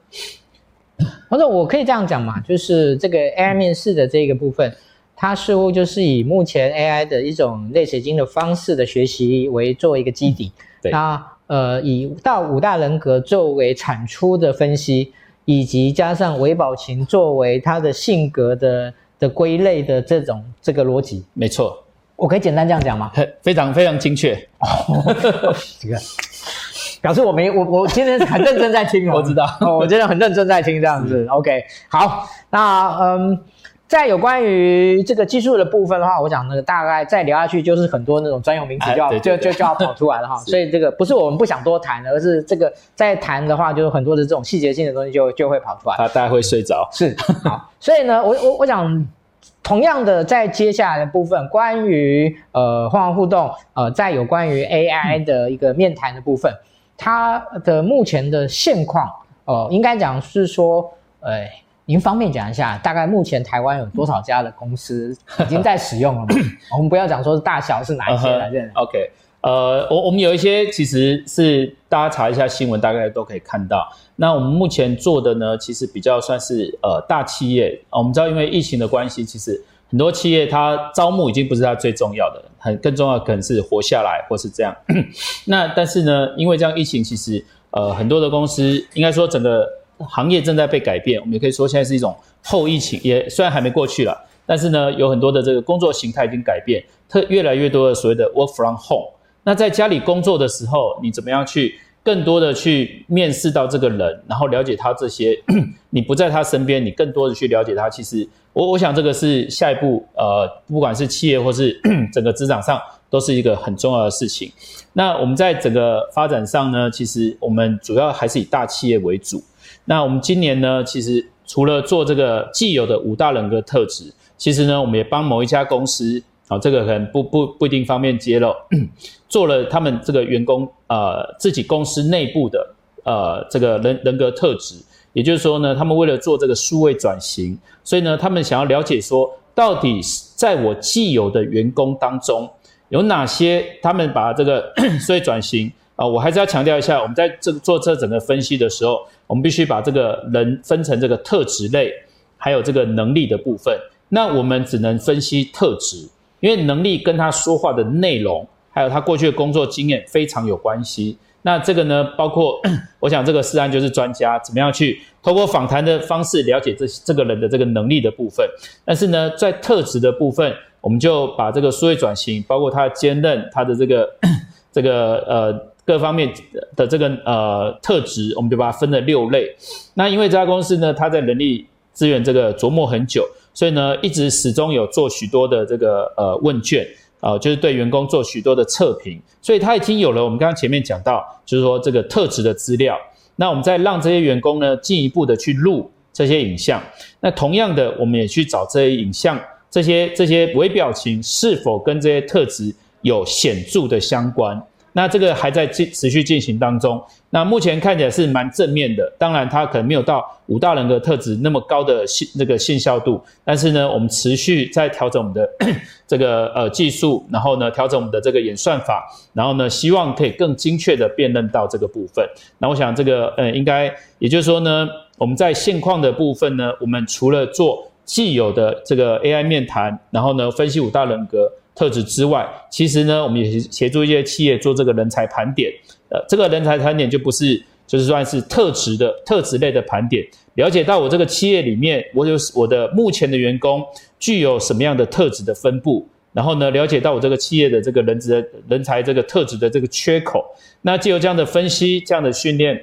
或者我可以这样讲嘛，就是这个 AI 面试的这个部分，它似乎就是以目前 AI 的一种类水晶的方式的学习为作为一个基底。对。那呃，以到五大人格作为产出的分析，以及加上韦宝琴作为他的性格的的归类的这种这个逻辑。没错。我可以简单这样讲吗？非常非常精确。这个。表示我没我我今天很认真在听，我知道，我真的很认真在听这样子。OK，好，那嗯，在有关于这个技术的部分的话，我想那个大概再聊下去就是很多那种专有名词就要、就就就要跑 出来了哈。所以这个不是我们不想多谈，而是这个在谈的话，就是很多的这种细节性的东西就就会跑出来。他大概会睡着。是，好，所以呢，我我我想同样的，在接下来的部分，关于呃换换互动，呃，在有关于 AI 的一个面谈的部分。嗯它的目前的现况，哦、呃，应该讲是说，呃，您方便讲一下，大概目前台湾有多少家的公司 已经在使用了吗？我们不要讲说是大小是哪一些来着、uh huh.？OK，呃，我我们有一些其实是大家查一下新闻，大概都可以看到。那我们目前做的呢，其实比较算是呃大企业。我们知道，因为疫情的关系，其实。很多企业它招募已经不是它最重要的，很更重要可能是活下来或是这样。那但是呢，因为这样疫情，其实呃很多的公司应该说整个行业正在被改变。我们也可以说现在是一种后疫情，也虽然还没过去了，但是呢有很多的这个工作形态已经改变，特越来越多的所谓的 work from home。那在家里工作的时候，你怎么样去更多的去面试到这个人，然后了解他这些？你不在他身边，你更多的去了解他，其实。我我想这个是下一步，呃，不管是企业或是 整个职场上，都是一个很重要的事情。那我们在整个发展上呢，其实我们主要还是以大企业为主。那我们今年呢，其实除了做这个既有的五大人格特质，其实呢，我们也帮某一家公司，啊，这个可能不不不一定方便揭露，做了他们这个员工呃自己公司内部的呃这个人人格特质。也就是说呢，他们为了做这个数位转型，所以呢，他们想要了解说，到底在我既有的员工当中，有哪些他们把这个 数位转型啊，我还是要强调一下，我们在这个做这整个分析的时候，我们必须把这个人分成这个特质类，还有这个能力的部分。那我们只能分析特质，因为能力跟他说话的内容，还有他过去的工作经验非常有关系。那这个呢，包括 我想这个思安就是专家，怎么样去透过访谈的方式了解这这个人的这个能力的部分。但是呢，在特质的部分，我们就把这个数位转型，包括他的坚韧，他的这个 这个呃各方面的这个呃特质，我们就把它分了六类。那因为这家公司呢，它在人力资源这个琢磨很久，所以呢，一直始终有做许多的这个呃问卷。呃，就是对员工做许多的测评，所以他已经有了我们刚刚前面讲到，就是说这个特质的资料。那我们再让这些员工呢进一步的去录这些影像。那同样的，我们也去找这些影像，这些这些微表情是否跟这些特质有显著的相关。那这个还在进持续进行当中。那目前看起来是蛮正面的，当然它可能没有到五大人格特质那么高的信那个信效度，但是呢，我们持续在调整我们的 这个呃技术，然后呢调整我们的这个演算法，然后呢希望可以更精确的辨认到这个部分。那我想这个呃应该也就是说呢，我们在现况的部分呢，我们除了做既有的这个 AI 面谈，然后呢分析五大人格。特质之外，其实呢，我们也协助一些企业做这个人才盘点。呃，这个人才盘点就不是，就是算是特质的特质类的盘点。了解到我这个企业里面，我有我的目前的员工具有什么样的特质的分布，然后呢，了解到我这个企业的这个人职人才这个特质的这个缺口。那借由这样的分析、这样的训练，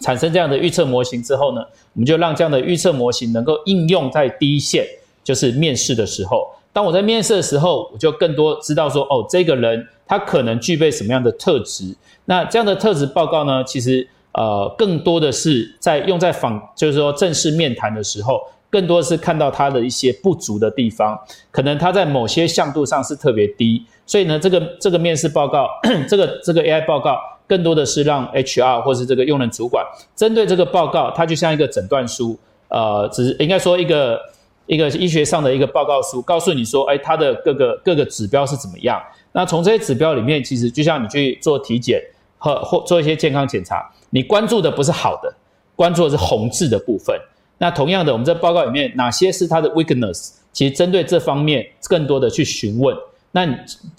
产生这样的预测模型之后呢，我们就让这样的预测模型能够应用在第一线，就是面试的时候。当我在面试的时候，我就更多知道说，哦，这个人他可能具备什么样的特质。那这样的特质报告呢，其实呃，更多的是在用在访，就是说正式面谈的时候，更多的是看到他的一些不足的地方，可能他在某些向度上是特别低。所以呢，这个这个面试报告，这个这个 AI 报告，更多的是让 HR 或是这个用人主管针对这个报告，它就像一个诊断书，呃，只是应该说一个。一个医学上的一个报告书，告诉你说，哎，它的各个各个指标是怎么样？那从这些指标里面，其实就像你去做体检和或做一些健康检查，你关注的不是好的，关注的是红字的部分。那同样的，我们在报告里面，哪些是它的 weakness？其实针对这方面更多的去询问。那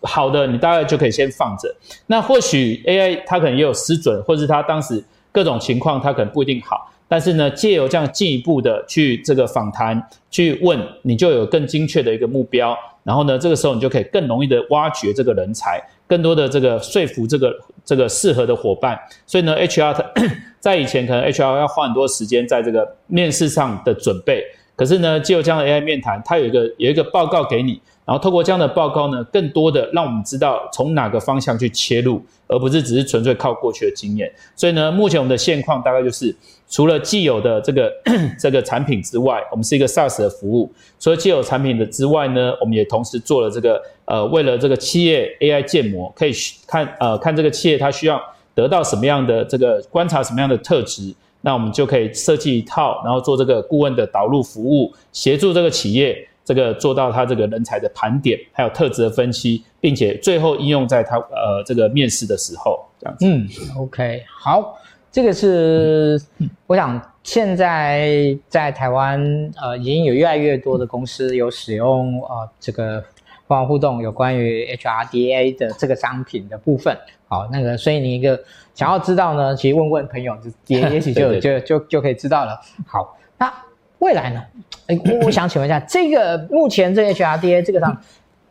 好的，你大概就可以先放着。那或许 AI 它可能也有失准，或是它当时各种情况它可能不一定好。但是呢，借由这样进一步的去这个访谈，去问，你就有更精确的一个目标。然后呢，这个时候你就可以更容易的挖掘这个人才，更多的这个说服这个这个适合的伙伴。所以呢，HR 在以前可能 HR 要花很多时间在这个面试上的准备。可是呢，借由这样的 AI 面谈，它有一个有一个报告给你。然后透过这样的报告呢，更多的让我们知道从哪个方向去切入，而不是只是纯粹靠过去的经验。所以呢，目前我们的现况大概就是，除了既有的这个 这个产品之外，我们是一个 SaaS 的服务。除了既有产品的之外呢，我们也同时做了这个呃，为了这个企业 AI 建模，可以看呃看这个企业它需要得到什么样的这个观察什么样的特质，那我们就可以设计一套，然后做这个顾问的导入服务，协助这个企业。这个做到他这个人才的盘点，还有特质的分析，并且最后应用在他呃这个面试的时候，这样子。嗯，OK，好，这个是、我想现在在台湾呃已经有越来越多的公司有使用呃这个凤凰互动有关于 HRDA 的这个商品的部分。好，那个所以你一个想要知道呢，其实问问朋友也 也许就就就就可以知道了。好，那未来呢？哎，我我想请问一下，这个目前这 HRDA 这个上，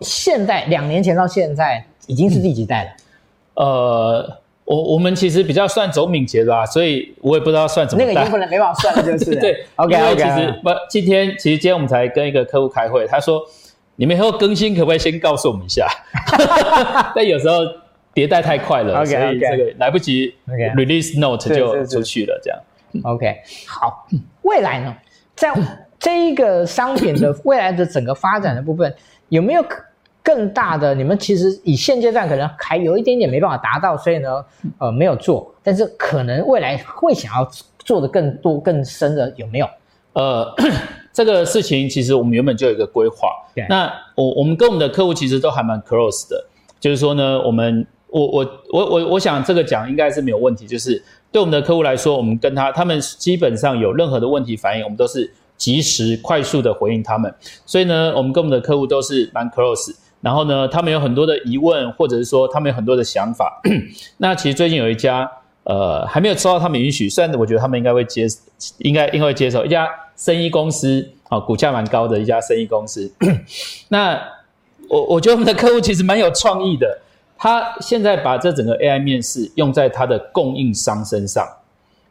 现在两年前到现在已经是第几代了？呃，我我们其实比较算走敏捷的啊，所以我也不知道算怎么。那个已经不能没办法算了，就是。对，OK OK。其实不，今天其实今天我们才跟一个客户开会，他说你们以后更新可不可以先告诉我们一下？但有时候迭代太快了，okay, 所以这个来不及 release note 就出去了，这样。OK，好，未来呢，在。这一个商品的未来的整个发展的部分，有没有更大的？你们其实以现阶段可能还有一点点没办法达到，所以呢，呃，没有做。但是可能未来会想要做的更多、更深的，有没有？呃，这个事情其实我们原本就有一个规划。那我我们跟我们的客户其实都还蛮 close 的，就是说呢，我们我我我我我想这个讲应该是没有问题。就是对我们的客户来说，我们跟他他们基本上有任何的问题反应，我们都是。及时快速的回应他们。所以呢，我们跟我们的客户都是蛮 close。然后呢，他们有很多的疑问，或者是说他们有很多的想法。那其实最近有一家，呃，还没有收到他们允许，虽然我觉得他们应该会接，应该应该会接受一家生意公司，啊，股价蛮高的一家生意公司。那我我觉得我们的客户其实蛮有创意的，他现在把这整个 AI 面试用在他的供应商身上，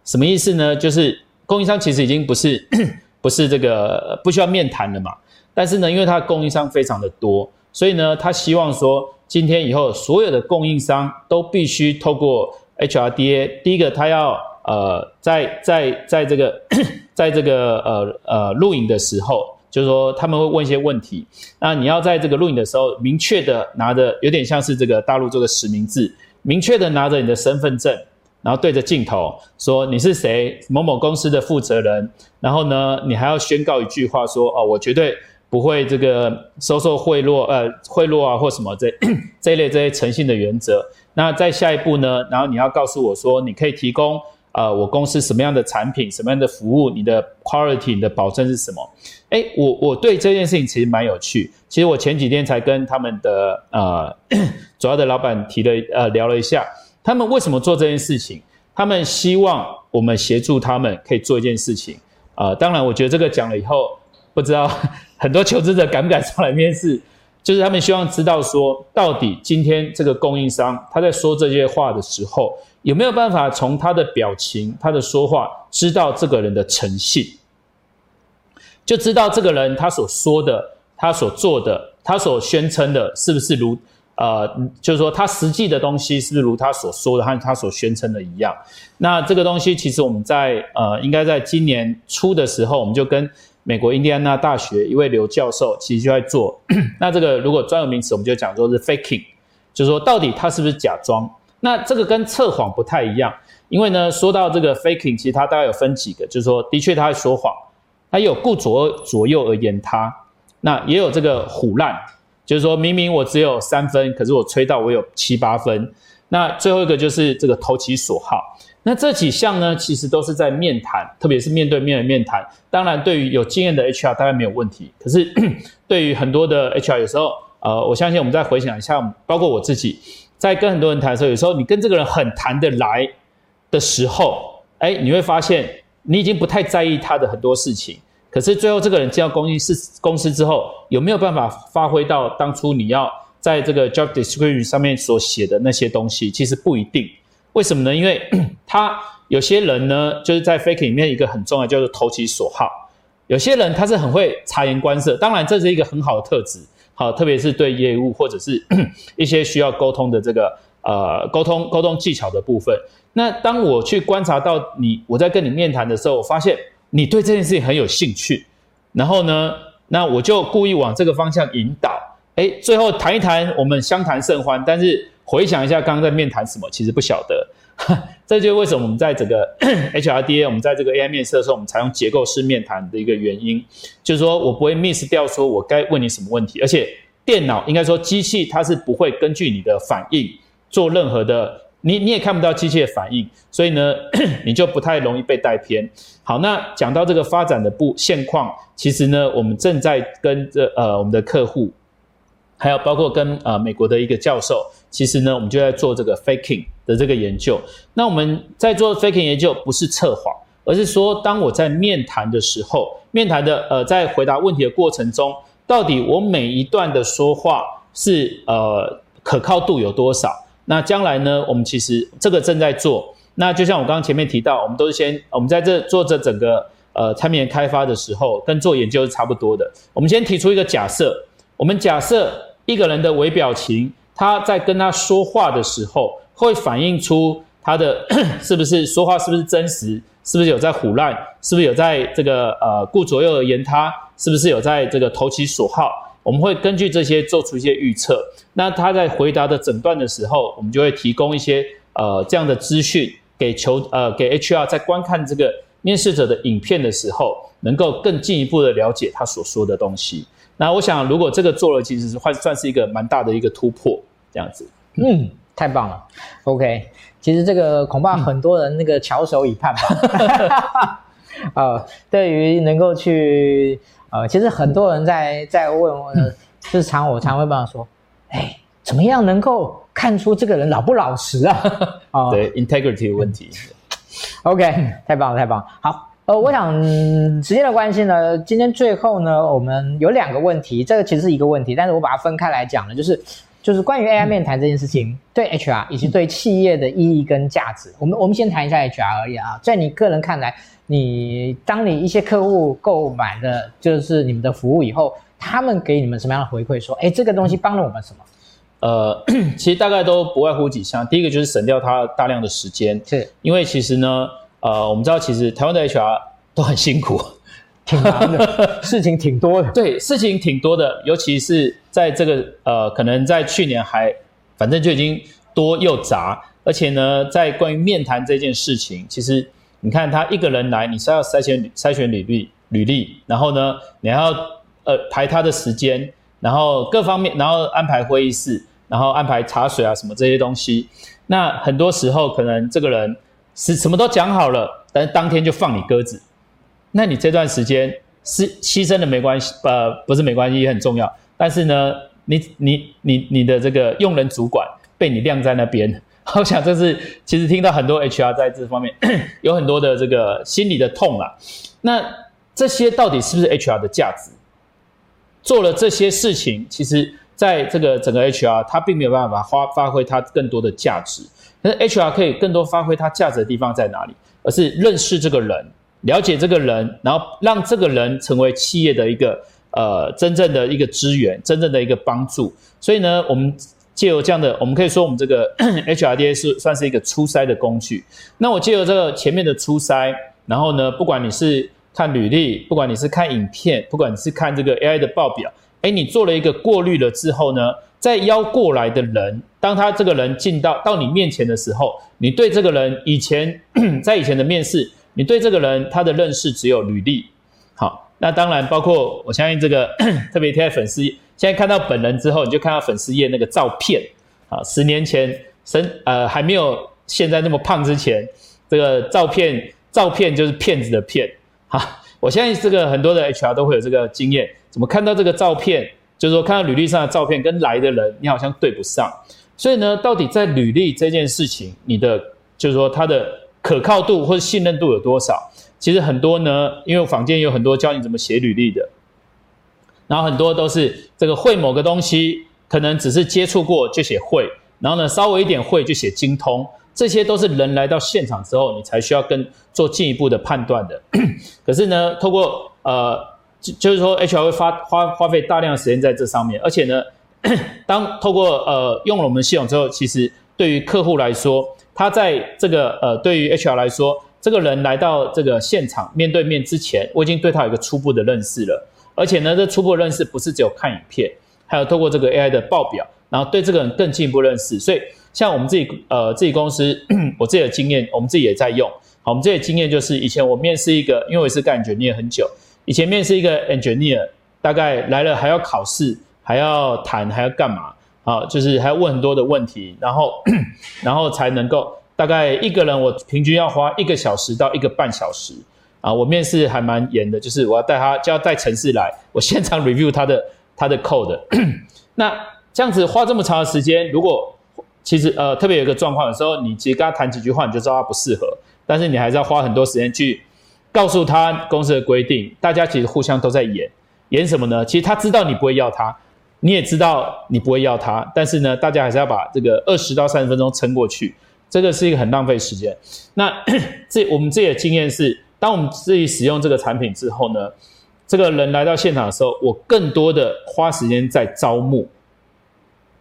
什么意思呢？就是供应商其实已经不是 不是这个不需要面谈了嘛，但是呢，因为他供应商非常的多。所以呢，他希望说，今天以后所有的供应商都必须透过 HRDA。第一个，他要呃，在在在这个 在这个呃呃录影的时候，就是说他们会问一些问题。那你要在这个录影的时候，明确的拿着，有点像是这个大陆这个实名制，明确的拿着你的身份证，然后对着镜头说你是谁，某某公司的负责人。然后呢，你还要宣告一句话说，哦，我绝对。不会这个收受贿赂，呃，贿赂啊或什么这 这一类这些诚信的原则。那在下一步呢，然后你要告诉我说，你可以提供呃我公司什么样的产品，什么样的服务，你的 quality 你的保证是什么？诶，我我对这件事情其实蛮有趣。其实我前几天才跟他们的呃 主要的老板提了呃聊了一下，他们为什么做这件事情？他们希望我们协助他们可以做一件事情。呃，当然我觉得这个讲了以后，不知道。很多求职者敢不敢上来面试？就是他们希望知道说，到底今天这个供应商他在说这些话的时候，有没有办法从他的表情、他的说话，知道这个人的诚信，就知道这个人他所说的、他所做的、他所宣称的，是不是如呃，就是说他实际的东西是不是如他所说的和他所宣称的一样？那这个东西其实我们在呃，应该在今年初的时候，我们就跟。美国印第安纳大学一位刘教授其实就在做，那这个如果专有名词，我们就讲说是 faking，就是说到底他是不是假装？那这个跟测谎不太一样，因为呢，说到这个 faking，其实它大概有分几个，就是说的确他在说谎，他有顾左左右而言他，那也有这个唬烂，就是说明明我只有三分，可是我吹到我有七八分。那最后一个就是这个投其所好。那这几项呢，其实都是在面谈，特别是面对面的面谈。当然，对于有经验的 HR 大概没有问题。可是，对于很多的 HR，有时候，呃，我相信我们再回想一下，包括我自己，在跟很多人谈的时候，有时候你跟这个人很谈得来的时候，哎，你会发现你已经不太在意他的很多事情。可是最后，这个人进到公司公司之后，有没有办法发挥到当初你要在这个 job description 上面所写的那些东西？其实不一定。为什么呢？因为 他有些人呢，就是在 fake 里面一个很重要，叫做投其所好。有些人他是很会察言观色，当然这是一个很好的特质，好，特别是对业务或者是 一些需要沟通的这个呃沟通沟通技巧的部分。那当我去观察到你，我在跟你面谈的时候，我发现你对这件事情很有兴趣，然后呢，那我就故意往这个方向引导，哎，最后谈一谈，我们相谈甚欢，但是。回想一下刚刚在面谈什么，其实不晓得，这就是为什么我们在整个 HRDA，我们在这个 AI 面试的时候，我们采用结构式面谈的一个原因，就是说我不会 miss 掉说我该问你什么问题，而且电脑应该说机器它是不会根据你的反应做任何的，你你也看不到机器的反应，所以呢，你就不太容易被带偏。好，那讲到这个发展的不现况，其实呢，我们正在跟这呃我们的客户。还有包括跟呃美国的一个教授，其实呢，我们就在做这个 faking 的这个研究。那我们在做 faking 研究，不是测谎，而是说，当我在面谈的时候，面谈的呃在回答问题的过程中，到底我每一段的说话是呃可靠度有多少？那将来呢，我们其实这个正在做。那就像我刚刚前面提到，我们都是先我们在这做这整个呃产品开发的时候，跟做研究是差不多的。我们先提出一个假设，我们假设。一个人的微表情，他在跟他说话的时候，会反映出他的 是不是说话是不是真实，是不是有在唬烂，是不是有在这个呃顾左右而言他，是不是有在这个投其所好。我们会根据这些做出一些预测。那他在回答的整段的时候，我们就会提供一些呃这样的资讯给求呃给 HR 在观看这个面试者的影片的时候，能够更进一步的了解他所说的东西。那我想，如果这个做了，其实是算算是一个蛮大的一个突破，这样子。嗯，太棒了。OK，其实这个恐怕很多人那个翘首以盼吧。呃，对于能够去呃，其实很多人在在问我，嗯、就是常我常会帮他说，哎，怎么样能够看出这个人老不老实啊？哦，对，integrity 的问题。OK，太棒了，太棒了。好，呃，我想时间的关系呢，今天最后呢，我们有两个问题，这个其实是一个问题，但是我把它分开来讲呢，就是。就是关于 AI 面谈这件事情，对 HR 以及对企业的意义跟价值，我们我们先谈一下 HR 而已啊。在你个人看来，你当你一些客户购买的就是你们的服务以后，他们给你们什么样的回馈？说，哎，这个东西帮了我们什么？呃，其实大概都不外乎几项。第一个就是省掉他大量的时间，是因为其实呢，呃，我们知道其实台湾的 HR 都很辛苦。挺难的，事情挺多的。对，事情挺多的，尤其是在这个呃，可能在去年还，反正就已经多又杂，而且呢，在关于面谈这件事情，其实你看他一个人来，你是要筛选筛选履历履历，然后呢，你还要呃排他的时间，然后各方面，然后安排会议室，然后安排茶水啊什么这些东西，那很多时候可能这个人是什么都讲好了，但是当天就放你鸽子。那你这段时间是牺牲的没关系，呃，不是没关系，也很重要。但是呢，你你你你的这个用人主管被你晾在那边，我想这是其实听到很多 HR 在这方面 有很多的这个心里的痛啊。那这些到底是不是 HR 的价值？做了这些事情，其实在这个整个 HR 他并没有办法发发挥他更多的价值。那 HR 可以更多发挥它价值的地方在哪里？而是认识这个人。了解这个人，然后让这个人成为企业的一个呃真正的一个资源，真正的一个帮助。所以呢，我们借由这样的，我们可以说我们这个 HRDA 是算是一个初筛的工具。那我借由这个前面的初筛，然后呢，不管你是看履历，不管你是看影片，不管你是看这个 AI 的报表，诶，你做了一个过滤了之后呢，在邀过来的人，当他这个人进到到你面前的时候，你对这个人以前 在以前的面试。你对这个人他的认识只有履历，好，那当然包括我相信这个 特别贴在粉丝，现在看到本人之后，你就看到粉丝页那个照片，啊，十年前身呃还没有现在那么胖之前，这个照片照片就是骗子的骗，哈，我相信这个很多的 HR 都会有这个经验，怎么看到这个照片，就是说看到履历上的照片跟来的人你好像对不上，所以呢，到底在履历这件事情，你的就是说它的。可靠度或者信任度有多少？其实很多呢，因为坊间有很多教你怎么写履历的，然后很多都是这个会某个东西，可能只是接触过就写会，然后呢稍微一点会就写精通，这些都是人来到现场之后你才需要跟做进一步的判断的。可是呢，透过呃，就就是说 HR 会花花花费大量的时间在这上面，而且呢，当透过呃用了我们的系统之后，其实对于客户来说。他在这个呃，对于 HR 来说，这个人来到这个现场面对面之前，我已经对他有一个初步的认识了。而且呢，这初步认识不是只有看影片，还有透过这个 AI 的报表，然后对这个人更进一步认识。所以，像我们自己呃自己公司，我自己的经验，我们自己也在用。好，我们自己的经验就是，以前我面试一个，因为我是干 engineer 很久，以前面试一个 engineer，大概来了还要考试，还要谈，还要干嘛？啊，就是还要问很多的问题，然后，然后才能够大概一个人，我平均要花一个小时到一个半小时啊。我面试还蛮严的，就是我要带他，就要带程式来，我现场 review 他的他的 code。那这样子花这么长的时间，如果其实呃特别有一个状况，的时候你其实跟他谈几句话，你就知道他不适合，但是你还是要花很多时间去告诉他公司的规定。大家其实互相都在演演什么呢？其实他知道你不会要他。你也知道你不会要他，但是呢，大家还是要把这个二十到三十分钟撑过去，这个是一个很浪费时间。那 这我们自己的经验是，当我们自己使用这个产品之后呢，这个人来到现场的时候，我更多的花时间在招募，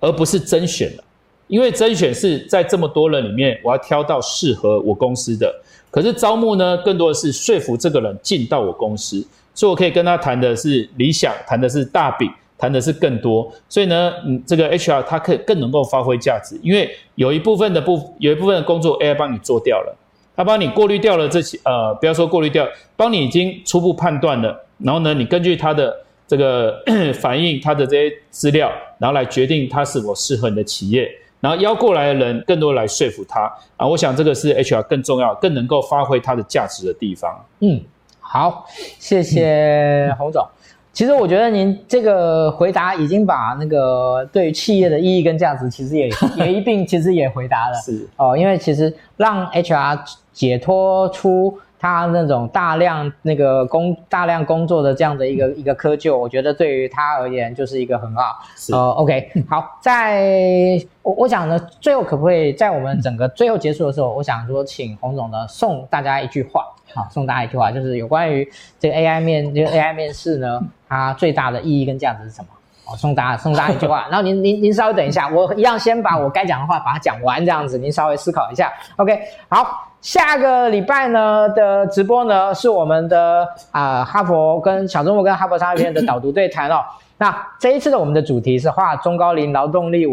而不是甄选了。因为甄选是在这么多人里面，我要挑到适合我公司的。可是招募呢，更多的是说服这个人进到我公司，所以我可以跟他谈的是理想，谈的是大饼。谈的是更多，所以呢，嗯，这个 HR 它可以更能够发挥价值，因为有一部分的部有一部分的工作 AI 帮你做掉了，他帮你过滤掉了这些，呃，不要说过滤掉，帮你已经初步判断了，然后呢，你根据他的这个 反应，他的这些资料，然后来决定它是否适合你的企业，然后邀过来的人更多来说服他啊，我想这个是 HR 更重要、更能够发挥它的价值的地方。嗯。好，谢谢洪总。其实我觉得您这个回答已经把那个对于企业的意义跟价值，其实也 也一并，其实也回答了。是哦，因为其实让 HR 解脱出他那种大量那个工大量工作的这样的一个一个窠臼，我觉得对于他而言就是一个很好。呃，OK，好，在我我想呢，最后可不可以在我们整个最后结束的时候，我想说，请洪总呢送大家一句话。好，送大家一句话，就是有关于这个 AI 面这个 AI 面试呢，它最大的意义跟价值是什么？我，送大家送大家一句话，然后您您您稍微等一下，我一样先把我该讲的话把它讲完，这样子您稍微思考一下。OK，好，下个礼拜呢的直播呢是我们的啊、哈佛跟小众物跟哈佛商学院的导读对谈哦。那这一次的我们的主题是画中高龄劳动力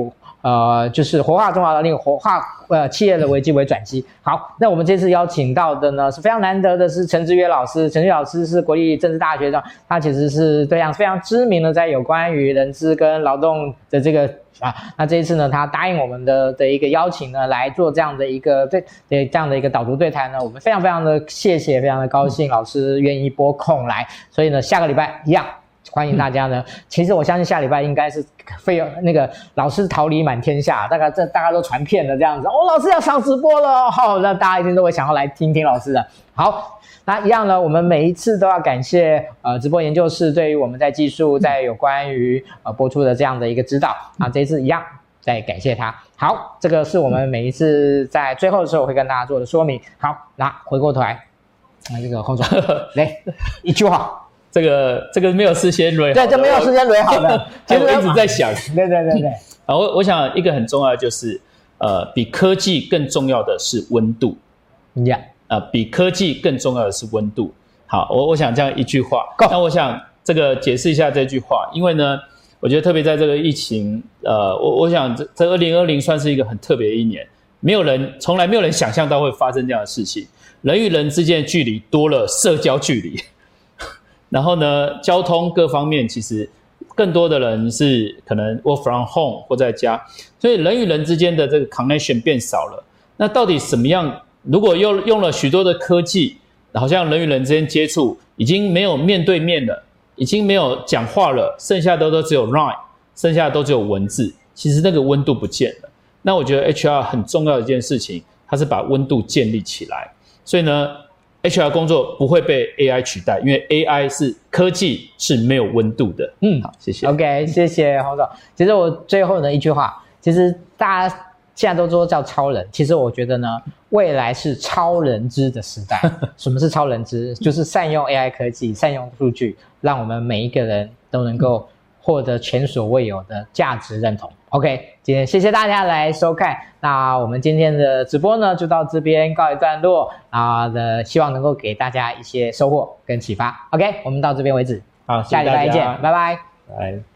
呃，就是活化中华的那个活化呃企业的危机为转机。好，那我们这次邀请到的呢是非常难得的，是陈志约老师。陈志约老师是国立政治大学的，他其实是这样非常知名的，在有关于人资跟劳动的这个啊。那这一次呢，他答应我们的的一个邀请呢，来做这样的一个对对这样的一个导读对谈呢，我们非常非常的谢谢，非常的高兴，老师愿意拨空来。所以呢，下个礼拜一样。欢迎大家呢。其实我相信下礼拜应该是会有那个老师桃李满天下，大概这大家都传遍了这样子。哦，老师要上直播了，好、哦，那大家一定都会想要来听听老师的。好，那一样呢，我们每一次都要感谢呃直播研究室对于我们在技术在有关于呃播出的这样的一个指导啊，这一次一样再感谢他。好，这个是我们每一次在最后的时候会跟大家做的说明。好，那回过头来，那这个洪总 来一句话。这个这个没有事先捋，对，就没有事先捋好的。其实我一直在想，对对对对。啊，我我想一个很重要的就是，呃，比科技更重要的是温度。呀，呃，比科技更重要的是温度。好，我我想这样一句话。那我想这个解释一下这句话，因为呢，我觉得特别在这个疫情，呃，我我想这这二零二零算是一个很特别的一年，没有人从来没有人想象到会发生这样的事情，人与人之间的距离多了社交距离。然后呢，交通各方面其实更多的人是可能 work from home 或在家，所以人与人之间的这个 connection 变少了。那到底什么样？如果用用了许多的科技，好像人与人之间接触已经没有面对面了，已经没有讲话了，剩下的都只有 line，剩下的都只有文字。其实那个温度不见了。那我觉得 HR 很重要的一件事情，它是把温度建立起来。所以呢，HR 工作不会被 AI 取代，因为 AI 是科技是没有温度的。嗯，好，谢谢。OK，谢谢黄总。其实我最后的一句话，其实大家现在都说叫超人，其实我觉得呢，未来是超人知的时代。什么是超人知？就是善用 AI 科技，善用数据，让我们每一个人都能够获得前所未有的价值认同。OK，今天谢谢大家来收看，那我们今天的直播呢就到这边告一段落啊的，希望能够给大家一些收获跟启发。OK，我们到这边为止，好，下礼拜见，拜拜。拜。